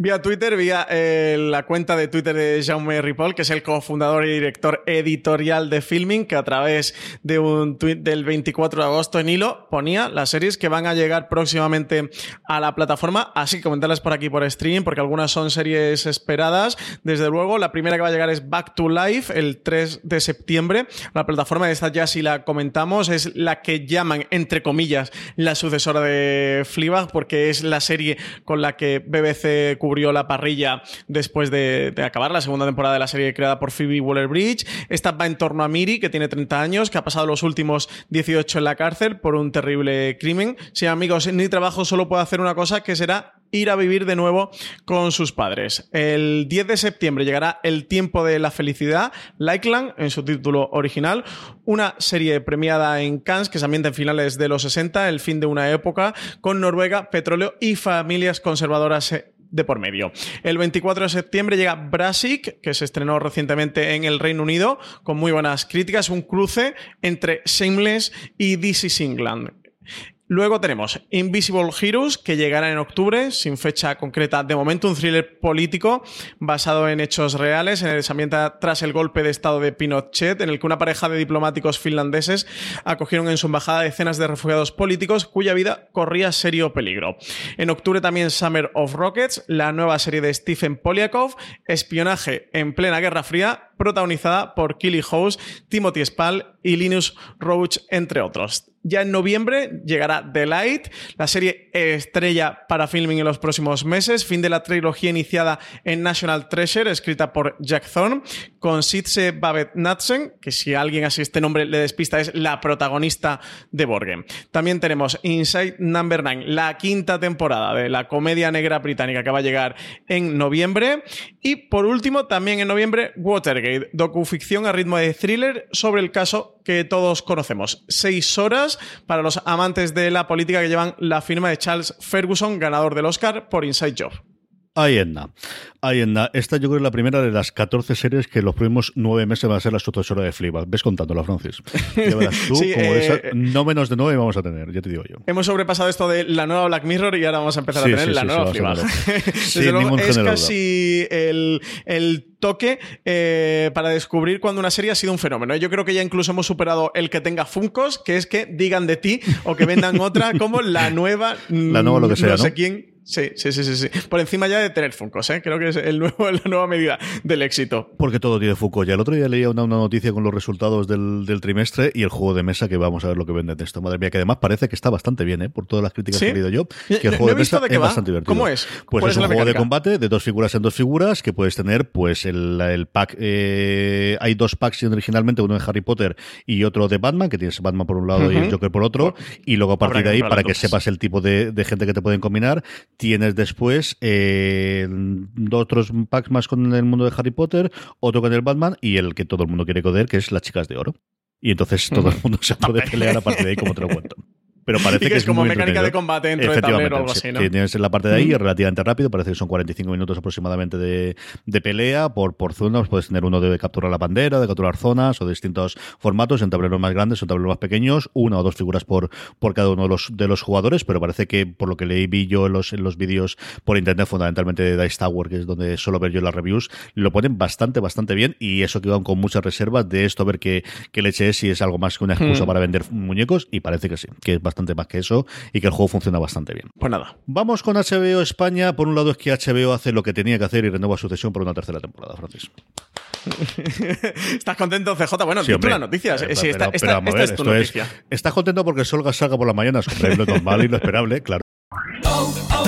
Vía Twitter, vía eh, la cuenta de Twitter de Jaume Ripoll, que es el cofundador y director editorial de Filming, que a través de un tweet del 24 de agosto en hilo ponía las series que van a llegar próximamente a la plataforma. Así que comentarlas por aquí por streaming, porque algunas son series esperadas. Desde luego, la primera que va a llegar es Back to Life el 3 de septiembre. La plataforma de esta ya si la comentamos, es la que llaman, entre comillas, la sucesora de Fleabag, porque es la serie con la que BBC cubrió la parrilla después de, acabar la segunda temporada de la serie creada por Phoebe Waller-Bridge. Esta va en torno a Miri, que tiene 30 años, que ha pasado los últimos 18 en la cárcel por un terrible crimen. Si amigos, ni trabajo solo puede hacer una cosa, que será ir a vivir de nuevo con sus padres. El 10 de septiembre llegará El tiempo de la felicidad, Likeland, en su título original, una serie premiada en Cannes que se ambienta en finales de los 60, el fin de una época, con Noruega, petróleo y familias conservadoras de por medio. El 24 de septiembre llega Brassic, que se estrenó recientemente en el Reino Unido, con muy buenas críticas, un cruce entre Shameless y This is England. Luego tenemos Invisible Heroes, que llegará en octubre, sin fecha concreta de momento, un thriller político basado en hechos reales, en el que ambienta tras el golpe de estado de Pinochet, en el que una pareja de diplomáticos finlandeses acogieron en su embajada decenas de refugiados políticos cuya vida corría serio peligro. En octubre también Summer of Rockets, la nueva serie de Stephen Polyakov, espionaje en plena Guerra Fría, protagonizada por Killy House, Timothy Spall y Linus Roach, entre otros. Ya en noviembre llegará The Light, la serie estrella para filming en los próximos meses, fin de la trilogía iniciada en National Treasure, escrita por Jack Thorne, con Sitze Babette Natsen, que si alguien así este nombre le despista es la protagonista de Borgen. También tenemos Inside Number 9, la quinta temporada de la comedia negra británica que va a llegar en noviembre. Y por último, también en noviembre, Watergate, docuficción a ritmo de thriller sobre el caso que todos conocemos. Seis horas para los amantes de la política que llevan la firma de Charles Ferguson, ganador del Oscar por Inside Job. Ahí en Esta yo creo es la primera de las 14 series que los próximos nueve meses van a ser la sucesora de Fleabag. Ves contándola, Francis. Ya verás <laughs> tú, como eh, no menos de nueve vamos a tener, ya te digo yo. Hemos sobrepasado esto de la nueva Black Mirror y ahora vamos a empezar a tener la nueva Fleabag. <laughs> Desde luego, es casi el, el toque eh, para descubrir cuando una serie ha sido un fenómeno. Yo creo que ya incluso hemos superado el que tenga Funcos, que es que digan de ti o que vendan otra <laughs> como la nueva. La nueva lo que sea, no sé quién Sí, sí, sí, sí, Por encima ya de tener Funkos, ¿eh? Creo que es el nuevo, <laughs> la nueva medida del éxito. Porque todo tiene Funko. Ya el otro día leía una, noticia con los resultados del, trimestre y el juego de mesa que vamos a ver lo que vende de esto. Madre mía, que además parece que está bastante bien, ¿eh? Por todas las críticas que he leído yo. Que el juego de, mesa es bastante divertido. ¿Cómo es? Pues es, un juego de combate de dos figuras en dos figuras que puedes tener, pues el, pack. Eh, hay dos packs originalmente, uno de Harry Potter y otro de Batman, que tienes Batman por un lado y el Joker por otro. Y luego a partir de ahí, para que sepas el tipo de, de gente que te pueden combinar, tienes después eh, dos otros packs más con el mundo de Harry Potter, otro con el Batman y el que todo el mundo quiere coder, que es las chicas de oro. Y entonces todo el mundo se puede <laughs> pelear a partir de ahí, como te lo cuento pero parece que, es, como mecánica de combate dentro de tablero o algo así, ¿no? Tienes la parte de ahí, es relativamente rápido, parece que son 45 minutos aproximadamente de, de pelea por, por zonas, puedes tener uno de capturar la bandera, de capturar zonas o de distintos formatos, en tableros más grandes o tableros más pequeños, una o dos figuras por, por cada uno de los, de los jugadores, pero parece que por lo que leí vi yo en los, en los vídeos por internet, fundamentalmente de Dice Tower, que es donde suelo ver yo las reviews, lo ponen bastante, bastante bien y eso que van con muchas reservas de esto, ver qué, qué leche es, si es algo más que una excusa para vender muñecos y parece que sí, que es bastante más que eso y que el juego funciona bastante bien. Pues nada. Vamos con HBO España. Por un lado es que HBO hace lo que tenía que hacer y renueva su cesión por una tercera temporada, Francis. <laughs> ¿Estás contento, CJ? Bueno, sí, la noticia. sí, esta, es tu noticia. ¿Estás contento porque el sol salga por las mañanas? Hombre, lo normal y lo esperable, claro. <laughs>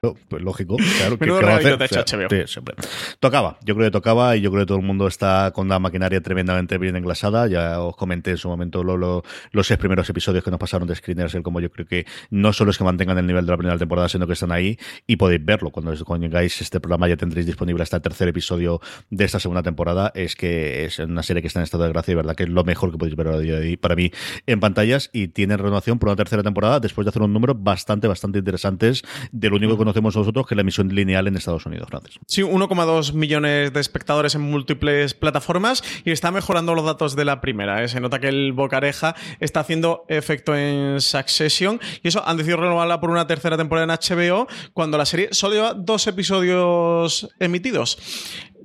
Pues lógico, claro. que, HBO. siempre. Tocaba, yo creo que tocaba y yo creo que todo el mundo está con la maquinaria tremendamente bien englasada. Ya os comenté en su momento los seis primeros episodios que nos pasaron de Screeners, el como yo creo que no solo es que mantengan el nivel de la primera temporada, sino que están ahí y podéis verlo. Cuando, llegáis este programa ya tendréis disponible hasta el tercer episodio de esta segunda temporada. Es que es una serie que está en estado de gracia y verdad que es lo mejor que podéis ver hoy para mí en pantallas y tiene renovación por una tercera temporada después de hacer un número bastante, bastante interesantes del único que conocemos nosotros que la emisión lineal en Estados Unidos, Francis. Sí, 1,2 millones de espectadores en múltiples plataformas y está mejorando los datos de la primera. ¿eh? Se nota que el Bocareja está haciendo efecto en Succession y eso han decidido renovarla por una tercera temporada en HBO cuando la serie solo lleva dos episodios emitidos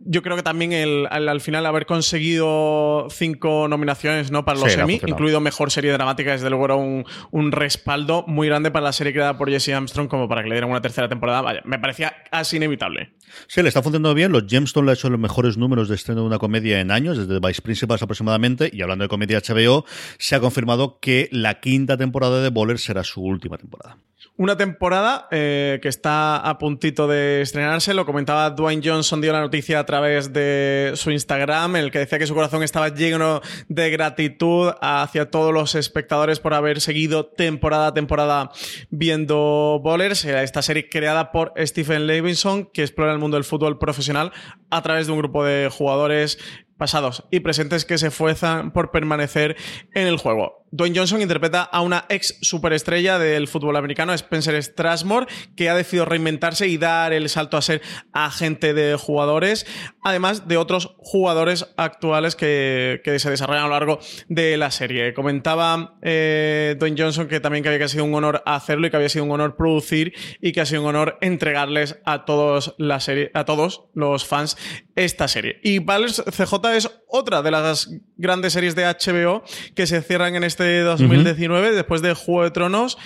yo creo que también el, al, final haber conseguido cinco nominaciones ¿no? para los Emmy, incluido Mejor Serie Dramática, desde luego era un, un, respaldo muy grande para la serie creada por Jesse Armstrong como para que le dieran una tercera temporada. Vaya, me parecía casi inevitable. Sí, le está funcionando bien. Los Gemstone le ha hecho los mejores números de estreno de una comedia en años, desde Vice Principals aproximadamente. Y hablando de comedia HBO, se ha confirmado que la quinta temporada de Bowler será su última temporada. Una temporada eh, que está a puntito de estrenarse. Lo comentaba Dwayne Johnson, dio la noticia a través de su Instagram, el que decía que su corazón estaba lleno de gratitud hacia todos los espectadores por haber seguido temporada a temporada viendo Bowlers, esta serie creada por Stephen Levinson, que explora el mundo del fútbol profesional a través de un grupo de jugadores pasados y presentes que se esfuerzan por permanecer en el juego. Dwayne Johnson interpreta a una ex superestrella del fútbol americano, Spencer Strasmore, que ha decidido reinventarse y dar el salto a ser agente de jugadores, además de otros jugadores actuales que, se desarrollan a lo largo de la serie. Comentaba eh, Dwayne Johnson que también que había sido un honor hacerlo y que había sido un honor producir y que ha sido un honor entregarles a todos la serie, a todos los fans esta serie. Y Valles CJ es otra de las grandes series de HBO que se cierran en este 2019 después de Juego de Tronos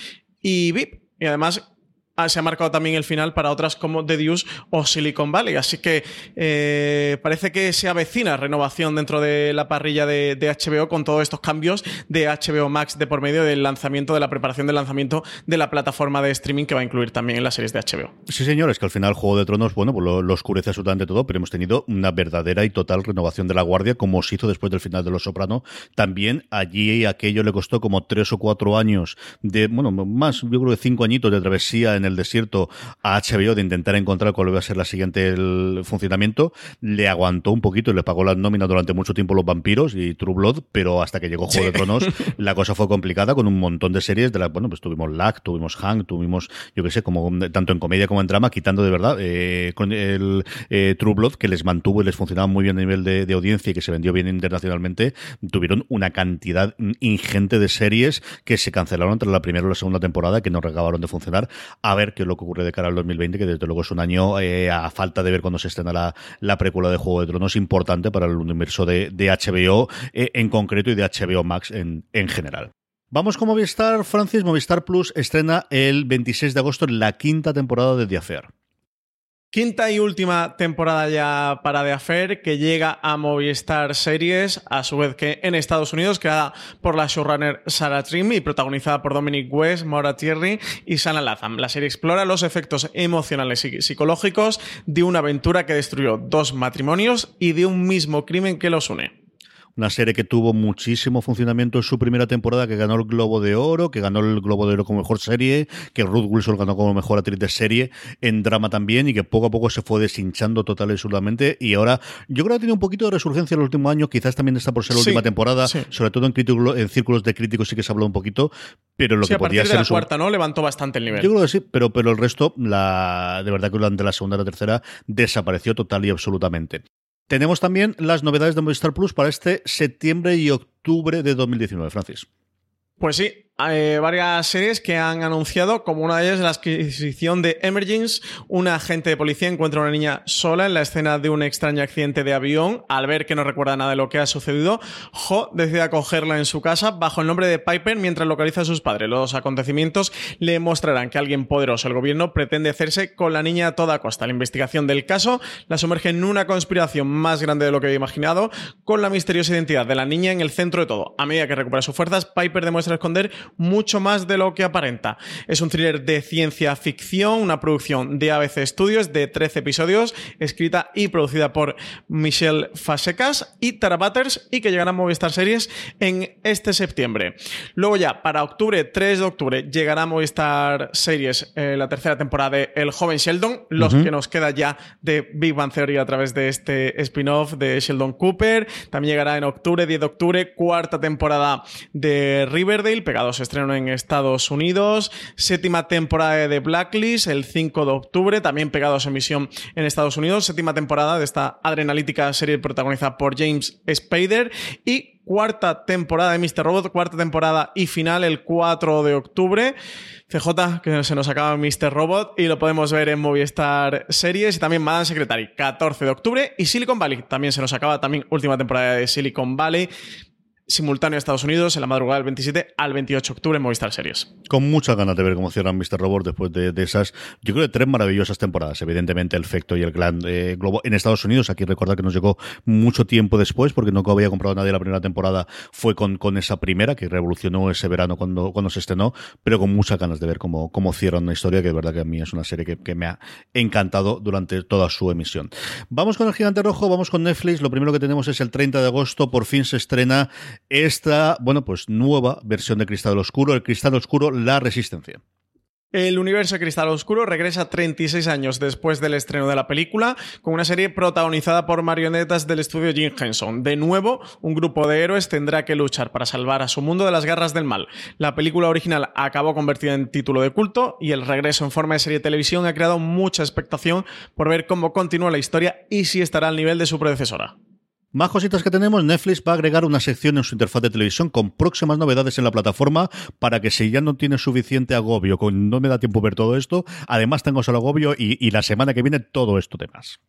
y VIP. Y además Ah, se ha marcado también el final para otras como The Deuce o Silicon Valley. Así que eh, parece que se avecina renovación dentro de la parrilla de, HBO con todos estos cambios de HBO Max de por medio del lanzamiento, de la preparación del lanzamiento de la plataforma de streaming que va a incluir también en las series de HBO. Sí, señor, es que al final Juego de Tronos, bueno, pues lo, oscurece absolutamente todo, pero hemos tenido una verdadera y total renovación de la guardia, como se hizo después del final de Los Soprano. También allí aquello le costó como tres o cuatro años de, bueno, más, yo creo que cinco añitos de travesía en el desierto a HBO de intentar encontrar cuál iba a ser la siguiente el funcionamiento, le aguantó un poquito y le pagó la nómina durante mucho tiempo los vampiros y True Blood, pero hasta que llegó Juego de Tronos <laughs> la cosa fue complicada con un montón de series de la, bueno, pues tuvimos Lack, tuvimos Hank, tuvimos, yo qué sé, como tanto en comedia como en drama, quitando de verdad eh, con el eh, True Blood que les mantuvo y les funcionaba muy bien a nivel de, de audiencia y que se vendió bien internacionalmente, tuvieron una cantidad ingente de series que se cancelaron entre la primera y la segunda temporada que no regabaron de funcionar. A ver qué es lo que ocurre de cara al 2020, que desde luego es un año eh, a falta de ver cuando se estrena la, la precuela de Juego de Tronos importante para el universo de, HBO eh, en concreto y de HBO Max en, en general. Vamos con Movistar, Francis. Movistar Plus estrena el 26 de agosto la quinta temporada de The Affair. Quinta y última temporada ya para The Affair, que llega a Movistar Series, a su vez que en Estados Unidos, creada por la showrunner Sarah Trim y protagonizada por Dominic West, Maura Thierry y Sana Latham. La serie explora los efectos emocionales y psicológicos de una aventura que destruyó dos matrimonios y de un mismo crimen que los une una serie que tuvo muchísimo funcionamiento en su primera temporada, que ganó el Globo de Oro, que ganó el Globo de Oro como mejor serie, que Ruth Wilson ganó como mejor actriz de serie en drama también, y que poco a poco se fue deshinchando total y absolutamente. Y ahora, yo creo que ha tenido un poquito de resurgencia en los últimos años, quizás también está por ser la última temporada, sobre todo en, en círculos de críticos sí que se ha hablado un poquito, pero lo que podía ser. la cuarta, ¿no? Levantó bastante el nivel. Yo creo que sí, pero, pero el resto, la, de verdad que durante la segunda y la tercera desapareció total y absolutamente. Tenemos también las novedades de Movistar Plus para este septiembre y octubre de 2019, Francis. Pues sí, hay varias series que han anunciado, como una de ellas la adquisición de Emergence. Un agente de policía encuentra a una niña sola en la escena de un extraño accidente de avión. Al ver que no recuerda nada de lo que ha sucedido, Jo decide acogerla en su casa bajo el nombre de Piper mientras localiza a sus padres. Los acontecimientos le mostrarán que alguien poderoso, el gobierno, pretende hacerse con la niña a toda costa. La investigación del caso la sumerge en una conspiración más grande de lo que había imaginado, con la misteriosa identidad de la niña en el centro de todo. A medida que recupera sus fuerzas, Piper demuestra esconder mucho más de lo que aparenta. Es un thriller de ciencia ficción, una producción de ABC Studios de 13 episodios, escrita y producida por Michelle Fasecas y Tara Butters y que llegará a Movistar Series en este septiembre. Luego ya, para octubre, 3 de octubre, llegará a Movistar Series eh, la tercera temporada de El joven Sheldon, los que nos queda ya de Big Bang Theory a través de este spin-off de Sheldon Cooper. También llegará en octubre, 10 de octubre, cuarta temporada de River pegados estreno en Estados Unidos. Séptima temporada de Blacklist, el 5 de octubre, también pegados a emisión en Estados Unidos. Séptima temporada de esta adrenalítica serie protagonizada por James Spader. Y cuarta temporada de Mr. Robot, cuarta temporada y final el 4 de octubre. CJ, que se nos acaba Mr. Robot y lo podemos ver en Movistar Series y también Madame Secretary, 14 de octubre y Silicon Valley, también se nos acaba, también última temporada de Silicon Valley simultáneo a Estados Unidos en la madrugada del 27 al 28 de octubre en Movistar Series. Con muchas ganas de ver cómo cierran Mr. Robot después de, esas, yo creo, tres maravillosas temporadas. Evidentemente, el Fecto y el Clan de Globo en Estados Unidos. Aquí recordar que nos llegó mucho tiempo después, porque no había comprado nadie la primera temporada. Fue con, esa primera que revolucionó ese verano cuando, se estrenó, pero con muchas ganas de ver cómo, cómo cierran una historia que de verdad que a mí es una serie que, que me ha encantado durante toda su emisión. Vamos con el Gigante Rojo, vamos con Netflix. Lo primero que tenemos es el 30 de agosto, por fin se estrena esta, bueno, pues nueva versión de Cristal Oscuro, el Cristal Oscuro, la Resistencia. El universo de Cristal Oscuro regresa 36 años después del estreno de la película, con una serie protagonizada por marionetas del estudio Jim Henson. De nuevo, un grupo de héroes tendrá que luchar para salvar a su mundo de las garras del mal. La película original acabó convertida en título de culto y el regreso en forma de serie de televisión ha creado mucha expectación por ver cómo continúa la historia y si estará al nivel de su predecesora. Más cositas que tenemos, Netflix va a agregar una sección en su interfaz de televisión con próximas novedades en la plataforma para que si ya no tiene suficiente agobio, no me da tiempo ver todo esto, además tengo solo agobio y, y la semana que viene todo esto de más.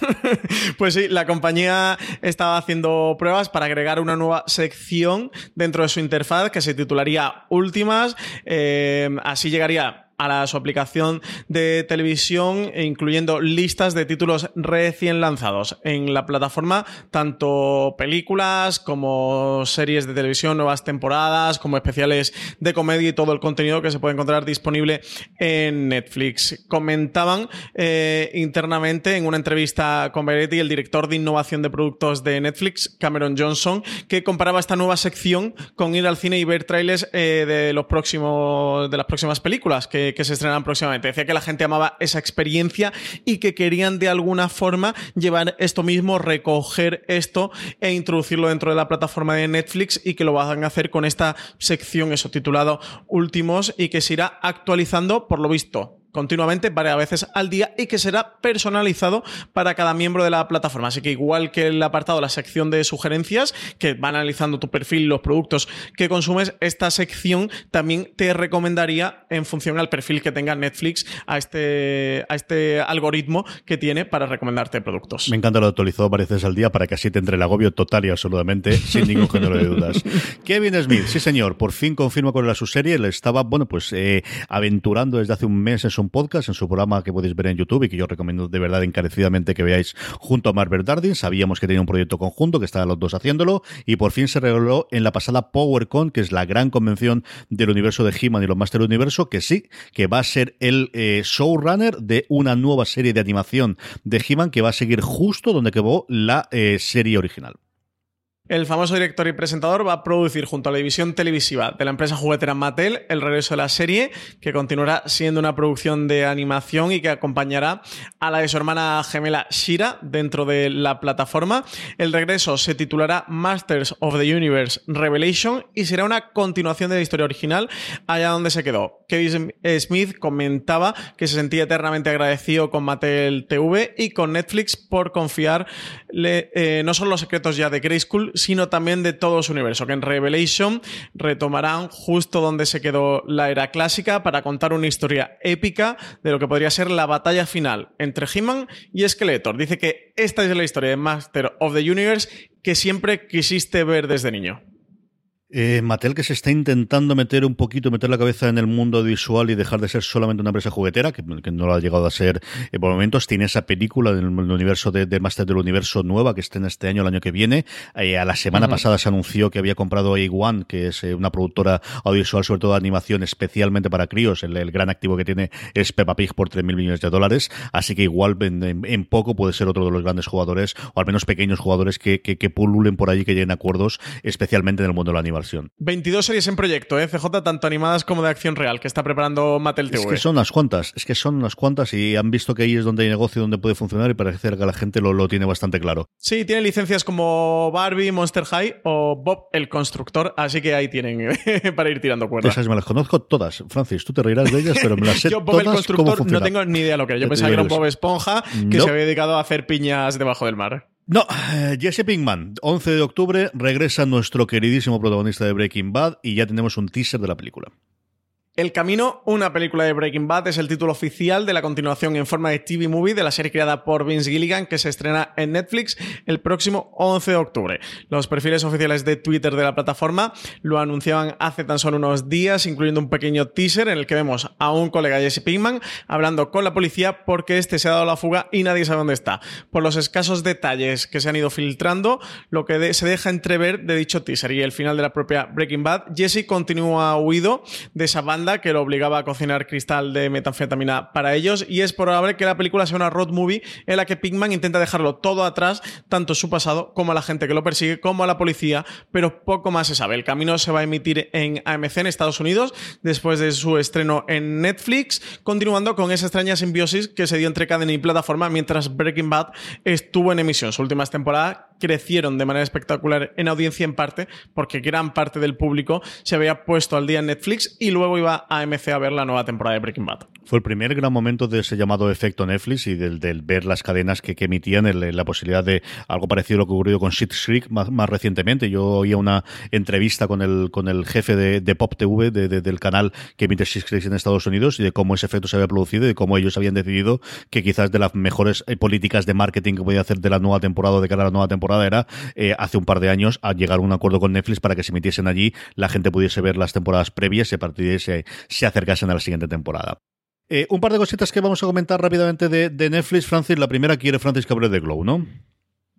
<laughs> pues sí, la compañía estaba haciendo pruebas para agregar una nueva sección dentro de su interfaz que se titularía Últimas. Eh, así llegaría a su aplicación de televisión, incluyendo listas de títulos recién lanzados en la plataforma, tanto películas como series de televisión, nuevas temporadas, como especiales de comedia y todo el contenido que se puede encontrar disponible en Netflix. Comentaban eh, internamente en una entrevista con Variety el director de innovación de productos de Netflix, Cameron Johnson, que comparaba esta nueva sección con ir al cine y ver trailers eh, de los próximos de las próximas películas que que, se estrenan próximamente. Decía que la gente amaba esa experiencia y que querían de alguna forma llevar esto mismo, recoger esto e introducirlo dentro de la plataforma de Netflix y que lo van a hacer con esta sección, eso titulado Últimos, y que se irá actualizando, por lo visto, continuamente varias veces al día y que será personalizado para cada miembro de la plataforma. Así que igual que el apartado, la sección de sugerencias, que va analizando tu perfil, los productos que consumes, esta sección también te recomendaría en función al perfil que tenga Netflix a este, a este algoritmo que tiene para recomendarte productos. Me encanta lo actualizado varias veces al día para que así te entre el agobio total y absolutamente sin <laughs> ningún género de dudas. Kevin Smith, sí señor, por fin confirma con la su serie, le estaba, bueno, pues eh, aventurando desde hace un mes en su podcast, en su programa que podéis ver en YouTube y que yo recomiendo de verdad encarecidamente que veáis junto a Marvel Dardin. Sabíamos que tenía un proyecto conjunto, que estaban los dos haciéndolo y por fin se reveló en la pasada PowerCon, que es la gran convención del universo de He-Man y los Master Universo, que sí, que va a ser el eh, showrunner de una nueva serie de animación de He-Man que va a seguir justo donde quedó la eh, serie original. El famoso director y presentador va a producir junto a la división televisiva de la empresa juguetera Mattel el regreso de la serie, que continuará siendo una producción de animación y que acompañará a la de su hermana gemela Shira dentro de la plataforma. El regreso se titulará Masters of the Universe Revelation y será una continuación de la historia original allá donde se quedó. Kevin Smith comentaba que se sentía eternamente agradecido con Mattel TV y con Netflix por confiarle eh, no solo los secretos ya de Grayskull, sino también de todo su universo, que en Revelation retomarán justo donde se quedó la era clásica para contar una historia épica de lo que podría ser la batalla final entre He-Man y Skeletor. Dice que esta es la historia de Master of the Universe que siempre quisiste ver desde niño. Eh, Mattel que se está intentando meter un poquito, meter la cabeza en el mundo visual y dejar de ser solamente una empresa juguetera, que, no lo ha llegado a ser eh, por momentos. Tiene esa película del universo de, de, Master del Universo nueva que está en este año, el año que viene. Eh, a la semana pasada se anunció que había comprado A1, que es eh, una productora audiovisual, sobre todo de animación, especialmente para críos. El, gran activo que tiene es Peppa Pig por 3.000 millones de dólares. Así que igual en, en, poco puede ser otro de los grandes jugadores, o al menos pequeños jugadores que, que, que pululen por allí, que lleguen acuerdos, especialmente en el mundo de la animación 22 series en proyecto, ¿eh? CJ, tanto animadas como de acción real, que está preparando Mattel TV. Es que son unas cuantas, es que son unas cuantas y han visto que ahí es donde hay negocio, donde puede funcionar y parece que la gente lo, lo tiene bastante claro. Sí, tiene licencias como Barbie, Monster High o Bob el Constructor, así que ahí tienen <laughs> para ir tirando cuerdas. Esas me las conozco todas, Francis, tú te reirás de ellas, pero me las <laughs> sé Yo Bob el Constructor no tengo ni idea lo que era. Yo pensaba que era un Bob Esponja que se había dedicado a hacer piñas debajo del mar. No, eh, Jesse Pinkman, 11 de octubre, regresa nuestro queridísimo protagonista de Breaking Bad y ya tenemos un teaser de la película. El Camino, una película de Breaking Bad, es el título oficial de la continuación en forma de TV movie de la serie creada por Vince Gilligan que se estrena en Netflix el próximo 11 de octubre. Los perfiles oficiales de Twitter de la plataforma lo anunciaban hace tan solo unos días, incluyendo un pequeño teaser en el que vemos a un colega Jesse Pinkman hablando con la policía porque este se ha dado la fuga y nadie sabe dónde está. Por los escasos detalles que se han ido filtrando, lo que se deja entrever de dicho teaser y el final de la propia Breaking Bad, Jesse continúa huido de esa banda que lo obligaba a cocinar cristal de metanfetamina para ellos y es probable que la película sea una road movie en la que Pigman intenta dejarlo todo atrás, tanto su pasado como a la gente que lo persigue, como a la policía, pero poco más se sabe. El camino se va a emitir en AMC en Estados Unidos después de su estreno en Netflix, continuando con esa extraña simbiosis que se dio entre cadena y plataforma mientras Breaking Bad estuvo en emisión. Sus últimas temporadas crecieron de manera espectacular en audiencia en parte porque gran parte del público se había puesto al día en Netflix y luego iba AMC a ver la nueva temporada de Breaking Bad. Fue el primer gran momento de ese llamado efecto Netflix y del, ver las cadenas que, emitían la posibilidad de algo parecido a lo que ocurrió con Shit Creek más, recientemente. Yo oía una entrevista con el, con el jefe de, Pop TV del canal que emite Shit Creek en Estados Unidos y de cómo ese efecto se había producido y de cómo ellos habían decidido que quizás de las mejores eh, políticas de marketing que podía hacer de la nueva temporada o de cara a la nueva temporada era eh, hace un par de años a llegar a un acuerdo con Netflix para que se emitiesen allí, la gente pudiese ver las temporadas previas y a partir se, se acercasen a la siguiente temporada. Eh, un par de cositas que vamos a comentar rápidamente de, de Netflix, Francis. La primera quiere Francis Cabrera de Glow, ¿no?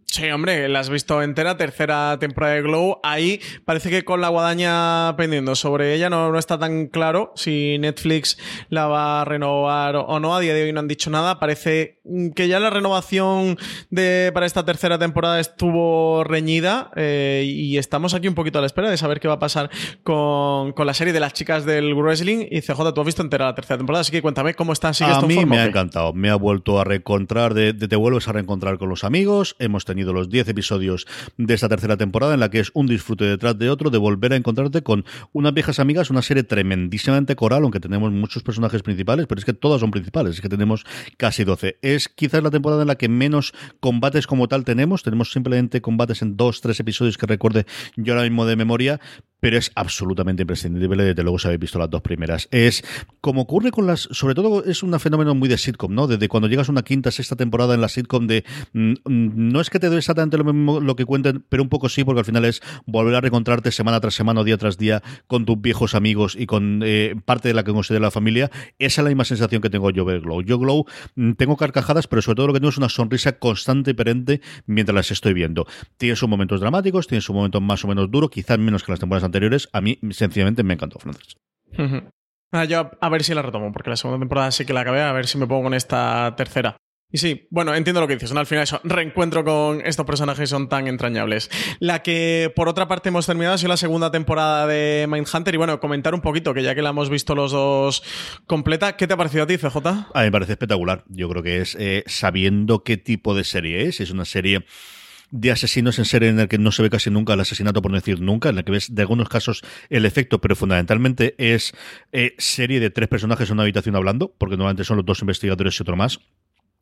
Sí, hombre, la has visto entera, tercera temporada de Glow. Ahí parece que con la guadaña pendiendo sobre ella no, no, está tan claro si Netflix la va a renovar o no. A día de hoy no han dicho nada. Parece que ya la renovación de, para esta tercera temporada estuvo reñida eh, y estamos aquí un poquito a la espera de saber qué va a pasar con, con, la serie de las chicas del wrestling. Y CJ, tú has visto entera la tercera temporada, así que cuéntame cómo está. a mí me ha encantado. Me ha vuelto a reencontrar, de, de, te vuelves a reencontrar con los amigos. Hemos tenido los 10 episodios de esta tercera temporada, en la que es un disfrute detrás de otro, de volver a encontrarte con unas viejas amigas, una serie tremendísimamente coral, aunque tenemos muchos personajes principales, pero es que todas son principales, es que tenemos casi 12. Es quizás la temporada en la que menos combates como tal tenemos, tenemos simplemente combates en dos, tres episodios que recuerde yo ahora mismo de memoria, pero es absolutamente imprescindible, desde luego si habéis visto las dos primeras. Es como ocurre con las, sobre todo es un fenómeno muy de sitcom, ¿no? Desde cuando llegas a una quinta, sexta temporada en la sitcom de, mm, no es que te dé exactamente lo mismo lo que cuenten, pero un poco sí, porque al final es volver a reencontrarte semana tras semana, día tras día, con tus viejos amigos y con eh, parte de la que considera la familia. Esa es la misma sensación que tengo yo ver Glow. Yo Glow mm, tengo carcajadas, pero sobre todo lo que tengo es una sonrisa constante y perenne mientras las estoy viendo. Tiene sus momentos dramáticos, tiene sus momentos más o menos duros, quizás menos que las temporadas anteriores, a mí sencillamente me encantó, Francis. Ah, yo a ver si la retomo, porque la segunda temporada sí que la acabé, a ver si me pongo con esta tercera. Y sí, bueno, entiendo lo que dices. Al final, eso, reencuentro con estos personajes son tan entrañables. La que, por otra parte, hemos terminado ha sido la segunda temporada de Mindhunter. Y bueno, comentar un poquito, que ya que la hemos visto los dos completa, ¿qué te ha parecido a ti, CJ? A mí me parece espectacular. Yo creo que es eh, sabiendo qué tipo de serie es. Es una serie de asesinos en serie en el que no se ve casi nunca el asesinato, por no decir nunca, en el que ves de algunos casos el efecto, pero fundamentalmente es eh, serie de tres personajes en una habitación hablando, porque normalmente son los dos investigadores y otro más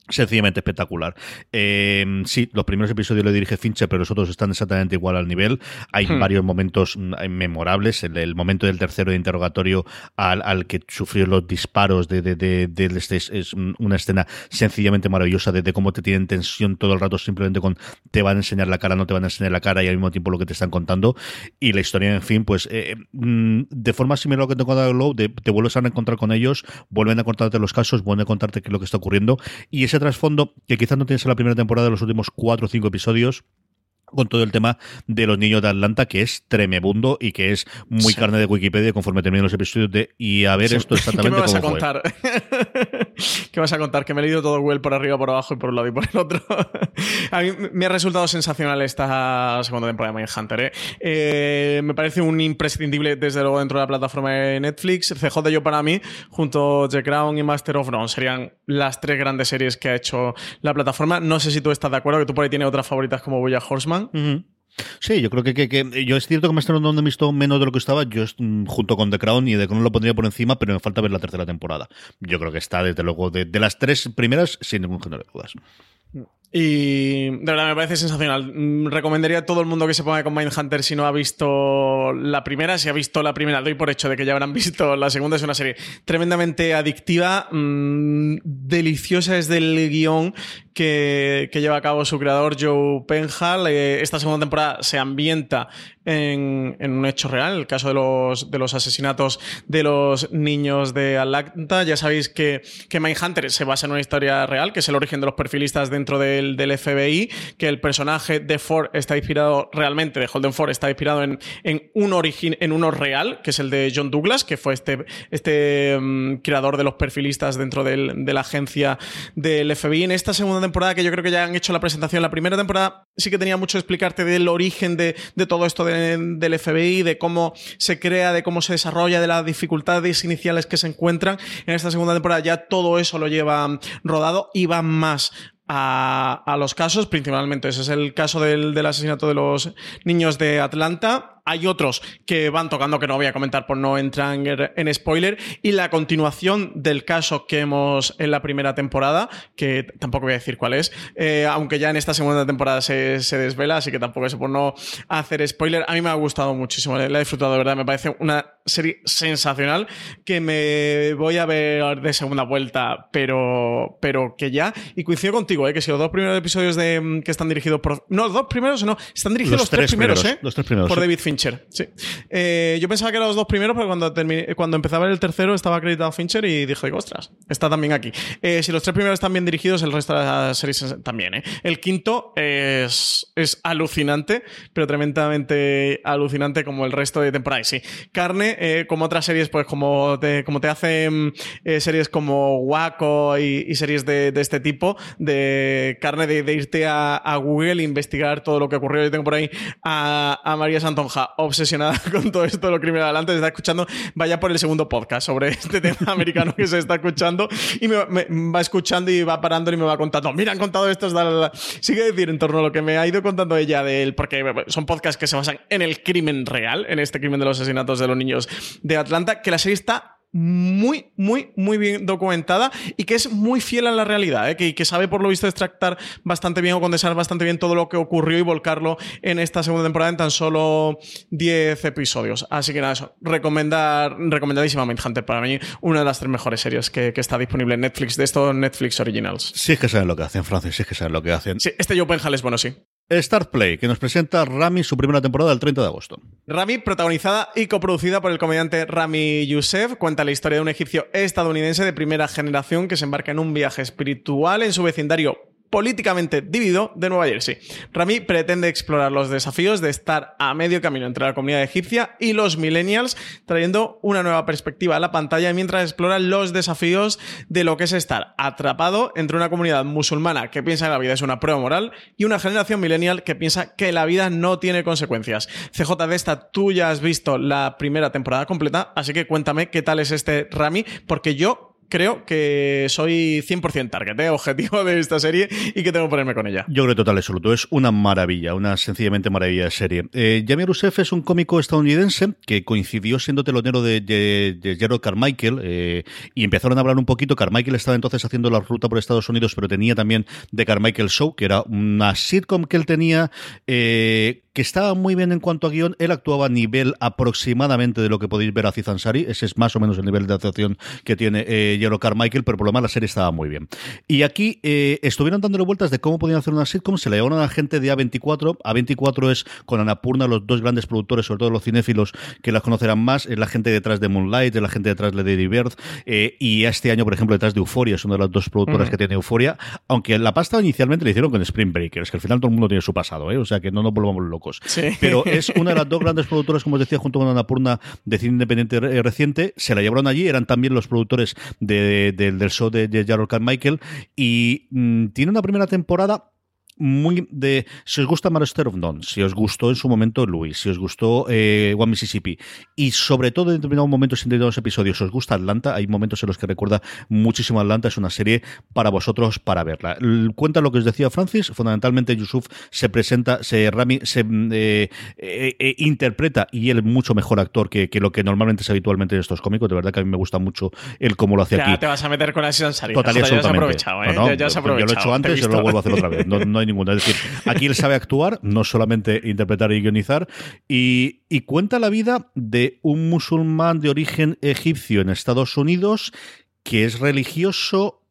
Sencillamente espectacular. Eh, sí, los primeros episodios le dirige Fincher, pero los otros están exactamente igual al nivel. Hay hmm. varios momentos mm, memorables. El, momento del tercero de interrogatorio al, que sufrió los disparos de, de, de, este es, una escena sencillamente maravillosa de, cómo te tienen tensión todo el rato simplemente con te van a enseñar la cara, no te van a enseñar la cara y al mismo tiempo lo que te están contando. Y la historia, en fin, pues eh, mm, de forma similar a lo que te he contado Glow, te vuelves a encontrar con ellos, vuelven a contarte los casos, vuelven a contarte qué es lo que está ocurriendo. Y trasfondo que quizás no tienes en la primera temporada de los últimos cuatro o cinco episodios con todo el tema de los niños de Atlanta, que es tremebundo y que es muy carne de Wikipedia conforme terminen los episodios de y a ver esto <laughs> exactamente ¿Qué me vas a contar? <laughs> <laughs> ¿Qué vas a contar? Que me he leído todo well por arriba, por abajo y por un lado y por el otro. <laughs> a mí me ha resultado sensacional esta segunda temporada de Mindhunter. ¿eh? ¿eh? me parece un imprescindible desde luego dentro de la plataforma de Netflix. CJ yo para mí, junto a The Crown y Master of None, serían las tres grandes series que ha hecho la plataforma. No sé si tú estás de acuerdo, que tú por ahí tienes otras favoritas como Boya Horseman. Sí, yo creo que, que, yo es cierto que me están dando visto menos de lo que estaba. Yo mm, junto con The Crown y The Crown lo pondría por encima, pero me falta ver la tercera temporada. Yo creo que está, desde luego, de, de las tres primeras, sin ningún género de dudas. Y de verdad me parece sensacional. Mm, recomendaría a todo el mundo que se ponga con Mindhunter si no ha visto la primera. Si ha visto la primera, doy por hecho de que ya habrán <laughs> visto la segunda. Es una serie tremendamente adictiva, mm, deliciosa desde el guion que, lleva a cabo su creador Joe Penhall. Esta segunda temporada se ambienta en, un hecho real, el caso de los, de los asesinatos de los niños de Atlanta. Ya sabéis que, que Mindhunter se basa en una historia real, que es el origen de los perfilistas dentro del, del FBI, que el personaje de Ford está inspirado realmente, de Holden Ford, está inspirado en, en un origen, en uno real, que es el de John Douglas, que fue este, este mm, creador de los perfilistas dentro del, de la agencia del FBI. En esta segunda temporada, que yo creo que ya han hecho la presentación, la primera temporada sí que tenía mucho explicarte del origen de, de todo esto de del FBI, de cómo se crea, de cómo se desarrolla, de las dificultades iniciales que se encuentran. En esta segunda temporada ya todo eso lo lleva rodado y va más a, los casos, principalmente ese es el caso del, del asesinato de los niños de Atlanta hay otros que van tocando que no voy a comentar por no entrar en, spoiler. Y la continuación del caso que hemos en la primera temporada, que tampoco voy a decir cuál es, eh, aunque ya en esta segunda temporada se, desvela, así que tampoco es por no hacer spoiler. A mí me ha gustado muchísimo, la he disfrutado de verdad. Me parece una serie sensacional que me voy a ver de segunda vuelta, pero, pero que ya. Y coincido contigo, eh, que si los dos primeros episodios de, que están dirigidos por. No, los dos primeros, no. Están dirigidos los, tres, primeros, ¿eh? Los tres primeros. Por David Fincher sí. Eh, yo pensaba que eran los dos primeros, pero cuando, cuando empezaba el tercero estaba acreditado Fincher y dije, ostras, está también aquí. Eh, si los tres primeros están bien dirigidos, el resto de las series también. ¿eh? El quinto es, es alucinante, pero tremendamente alucinante como el resto de temporada. sí, carne, como otras series, pues como te, como te hacen series como Waco y, series de, este tipo, de carne de, irte a, Google e investigar todo lo que ocurrió. Yo tengo por ahí a, a María Santonja obsesionada <laughs> con todo esto de lo criminal. Adelante, se está escuchando, vaya por el segundo podcast sobre este tema <laughs> americano que se está escuchando. Y me, va escuchando y va parando y me va contando, mira, han contado esto, sigue decir en torno a lo que me ha ido contando ella de él, porque son podcasts que se basan en el crimen real, en este crimen de los asesinatos de los niños de Atlanta, que la serie está muy, muy, muy bien documentada y que es muy fiel a la realidad, ¿eh? que, que, sabe por lo visto extractar bastante bien o condensar bastante bien todo lo que ocurrió y volcarlo en esta segunda temporada en tan solo 10 episodios. Así que nada, eso, recomendar, recomendadísima Mindhunter para mí, una de las tres mejores series que, que, está disponible en Netflix, de estos Netflix Originals. Sí es que saben lo que hacen, Francis, sí es que saben lo que hacen. Sí, este Joe Penhall es bueno, sí. Start Play, que nos presenta Rami su primera temporada el 30 de agosto. Rami, protagonizada y coproducida por el comediante Rami Youssef, cuenta la historia de un egipcio estadounidense de primera generación que se embarca en un viaje espiritual en su vecindario políticamente dividido de Nueva Jersey. Rami pretende explorar los desafíos de estar a medio camino entre la comunidad egipcia y los millennials, trayendo una nueva perspectiva a la pantalla mientras explora los desafíos de lo que es estar atrapado entre una comunidad musulmana que piensa que la vida es una prueba moral y una generación millennial que piensa que la vida no tiene consecuencias. CJ de esta, tú ya has visto la primera temporada completa, así que cuéntame qué tal es este Rami, porque yo creo que soy 100% target, ¿eh? objetivo de esta serie y que tengo que ponerme con ella. Yo creo total absoluto. Es una maravilla, una sencillamente maravilla de serie. Eh, Jamie Rousseff es un cómico estadounidense que coincidió siendo telonero de, de, Gerald Carmichael eh, y empezaron a hablar un poquito. Carmichael estaba entonces haciendo la ruta por Estados Unidos, pero tenía también The Carmichael Show, que era una sitcom que él tenía eh, que estaba muy bien en cuanto a guion. Él actuaba a nivel aproximadamente de lo que podéis ver a Cizansari. Ese es más o menos el nivel de actuación que tiene eh, Jero Carmichael, pero por lo menos la serie estaba muy bien. Y aquí eh, estuvieron dándole vueltas de cómo podían hacer una sitcom. Se le llevaron a la gente de A24. A24 es con Anapurna, los dos grandes productores, sobre todo los cinéfilos que las conocerán más. Es la gente detrás de Moonlight, es la gente detrás de Lady Bird. Eh, y este año, por ejemplo, detrás de Euphoria, es una de las dos productoras que tiene Euphoria. Aunque la pasta inicialmente le hicieron con Spring Breakers, que al final todo el mundo tiene su pasado, ¿eh? o sea que no nos volvamos locos. Pero es una de las dos grandes productoras, como os decía, junto con Anapurna de cine independiente eh, reciente. Se la llevaron allí, eran también los productores del show de, de Carmichael. Y mm, tiene una primera temporada muy de si os gusta Master of None, si os gustó en su momento Louis, si os gustó eh, One Mississippi y sobre todo en determinados momentos en determinados episodios os gusta Atlanta, hay momentos en los que recuerda muchísimo Atlanta, es una serie para vosotros para verla. Cuenta lo que os decía Francis, fundamentalmente Yusuf se presenta, se Rami se eh, eh, interpreta y él es mucho mejor actor que, lo que normalmente es habitualmente en estos cómicos, de verdad que a mí me gusta mucho él cómo lo hace ya aquí. te vas a meter con la. Total, ya, has aprovechado, ¿eh? ya, Yo lo he hecho antes y lo vuelvo a hacer otra vez. No, <laughs> ninguna. Es decir, aquí él sabe actuar, no solamente interpretar y guionizar, y, y cuenta la vida de un musulmán de origen egipcio en Estados Unidos que es religioso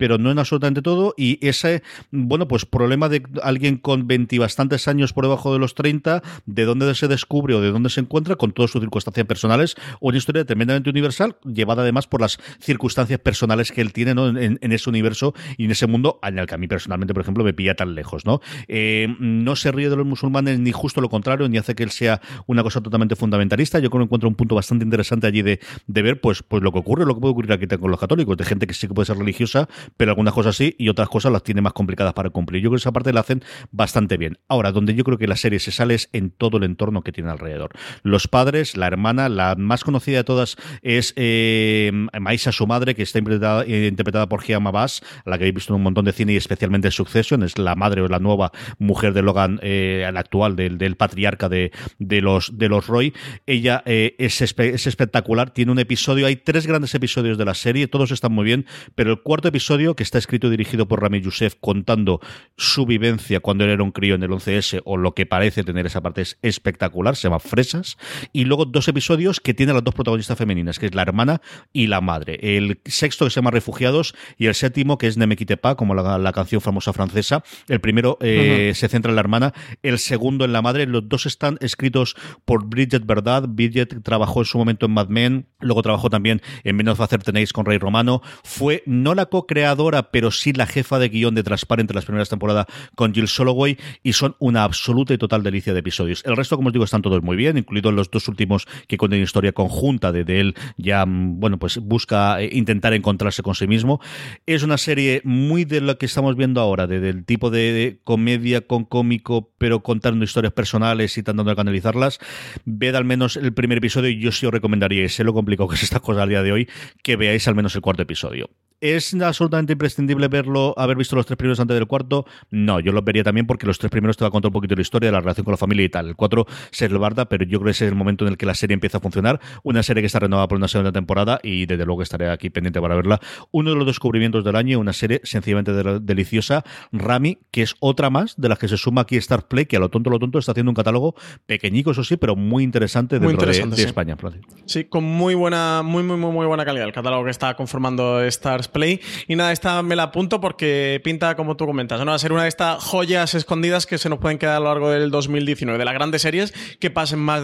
pero no en absolutamente todo. Y ese, bueno, pues problema de alguien con 20 bastantes años por debajo de los 30, de dónde se descubre o de dónde se encuentra, con todas sus circunstancias personales, una historia tremendamente universal, llevada además por las circunstancias personales que él tiene en, ese universo y en ese mundo, en el que a mí personalmente, por ejemplo, me pilla tan lejos. ¿no? Eh, no se ríe de los musulmanes ni justo lo contrario, ni hace que él sea una cosa totalmente fundamentalista. Yo creo que encuentro un punto bastante interesante allí de, de ver pues, pues lo que ocurre, lo que puede ocurrir aquí con los católicos, de gente que sí que puede ser religiosa, pero algunas cosas sí y otras cosas las tiene más complicadas para cumplir. Yo creo que esa parte la hacen bastante bien. Ahora, donde yo creo que la serie se sale es en todo el entorno que tiene alrededor. Los padres, la hermana, la más conocida de todas es eh, Maisa, su madre, que está interpretada, por Gia Bass, a la que he visto en un montón de cine y especialmente Succession, es la madre o la nueva mujer de Logan, eh, la actual, del, patriarca de, los, de los Roy. Ella eh, es, es espectacular, tiene un episodio, hay tres grandes episodios de la serie, todos están muy bien, pero el cuarto episodio, que está escrito y dirigido por Rami Youssef, contando su vivencia cuando él era un crío en el 11S, o lo que parece tener esa parte, es espectacular, se llama Fresas, y luego dos episodios que tienen las dos protagonistas femeninas, que es la hermana y la madre. El sexto que se llama Refugiados y el séptimo que es Nemequitepa, como la, canción famosa francesa. El primero eh, se centra en la hermana, el segundo en la madre. Los dos están escritos por Bridget Verdad. Bridget trabajó en su momento en Mad Men, luego trabajó también en Menos Hacer Tenéis con Rey Romano. Fue no la co-creadora, pero sí la jefa de guion de Transparente las primeras temporadas con Jill Soloway y son una absoluta y total delicia de episodios. El resto, como os digo, están todos muy bien, incluidos los dos últimos que cuentan historia conjunta de, él ya, mm, bueno, pues busca eh, intentar encontrarse con sí mismo. Es una serie muy de lo que estamos viendo ahora, de, del tipo de, comedia con cómico, pero contando historias personales y tratando de canalizarlas. Ved al menos el primer episodio y yo sí os recomendaría, y sé lo complicado que es esta cosa al día de hoy, que veáis al menos el cuarto episodio. ¿Es absolutamente imprescindible verlo, haber visto los tres primeros antes del cuarto? No, yo los vería también porque los tres primeros te va a contar un poquito de la historia, de la relación con la familia y tal. El cuatro se barda, pero yo creo que ese es el momento en el que la serie empieza a funcionar. Una serie que está renovada por una segunda temporada y desde luego estaré aquí pendiente para verla. Uno de los descubrimientos del año, una serie sencillamente deliciosa, Rami, que es otra más de las que se suma aquí Star Play, que a lo tonto, lo tonto está haciendo un catálogo pequeñico, eso sí, pero muy interesante dentro de, España. Sí, con muy buena, muy, muy, muy, muy buena calidad el catálogo que está conformando Stars Play. Y nada, esta me la apunto porque pinta como tú comentas, ¿no? Va a ser una de estas joyas escondidas que se nos pueden quedar a lo largo del 2019, de las grandes series que pasen más,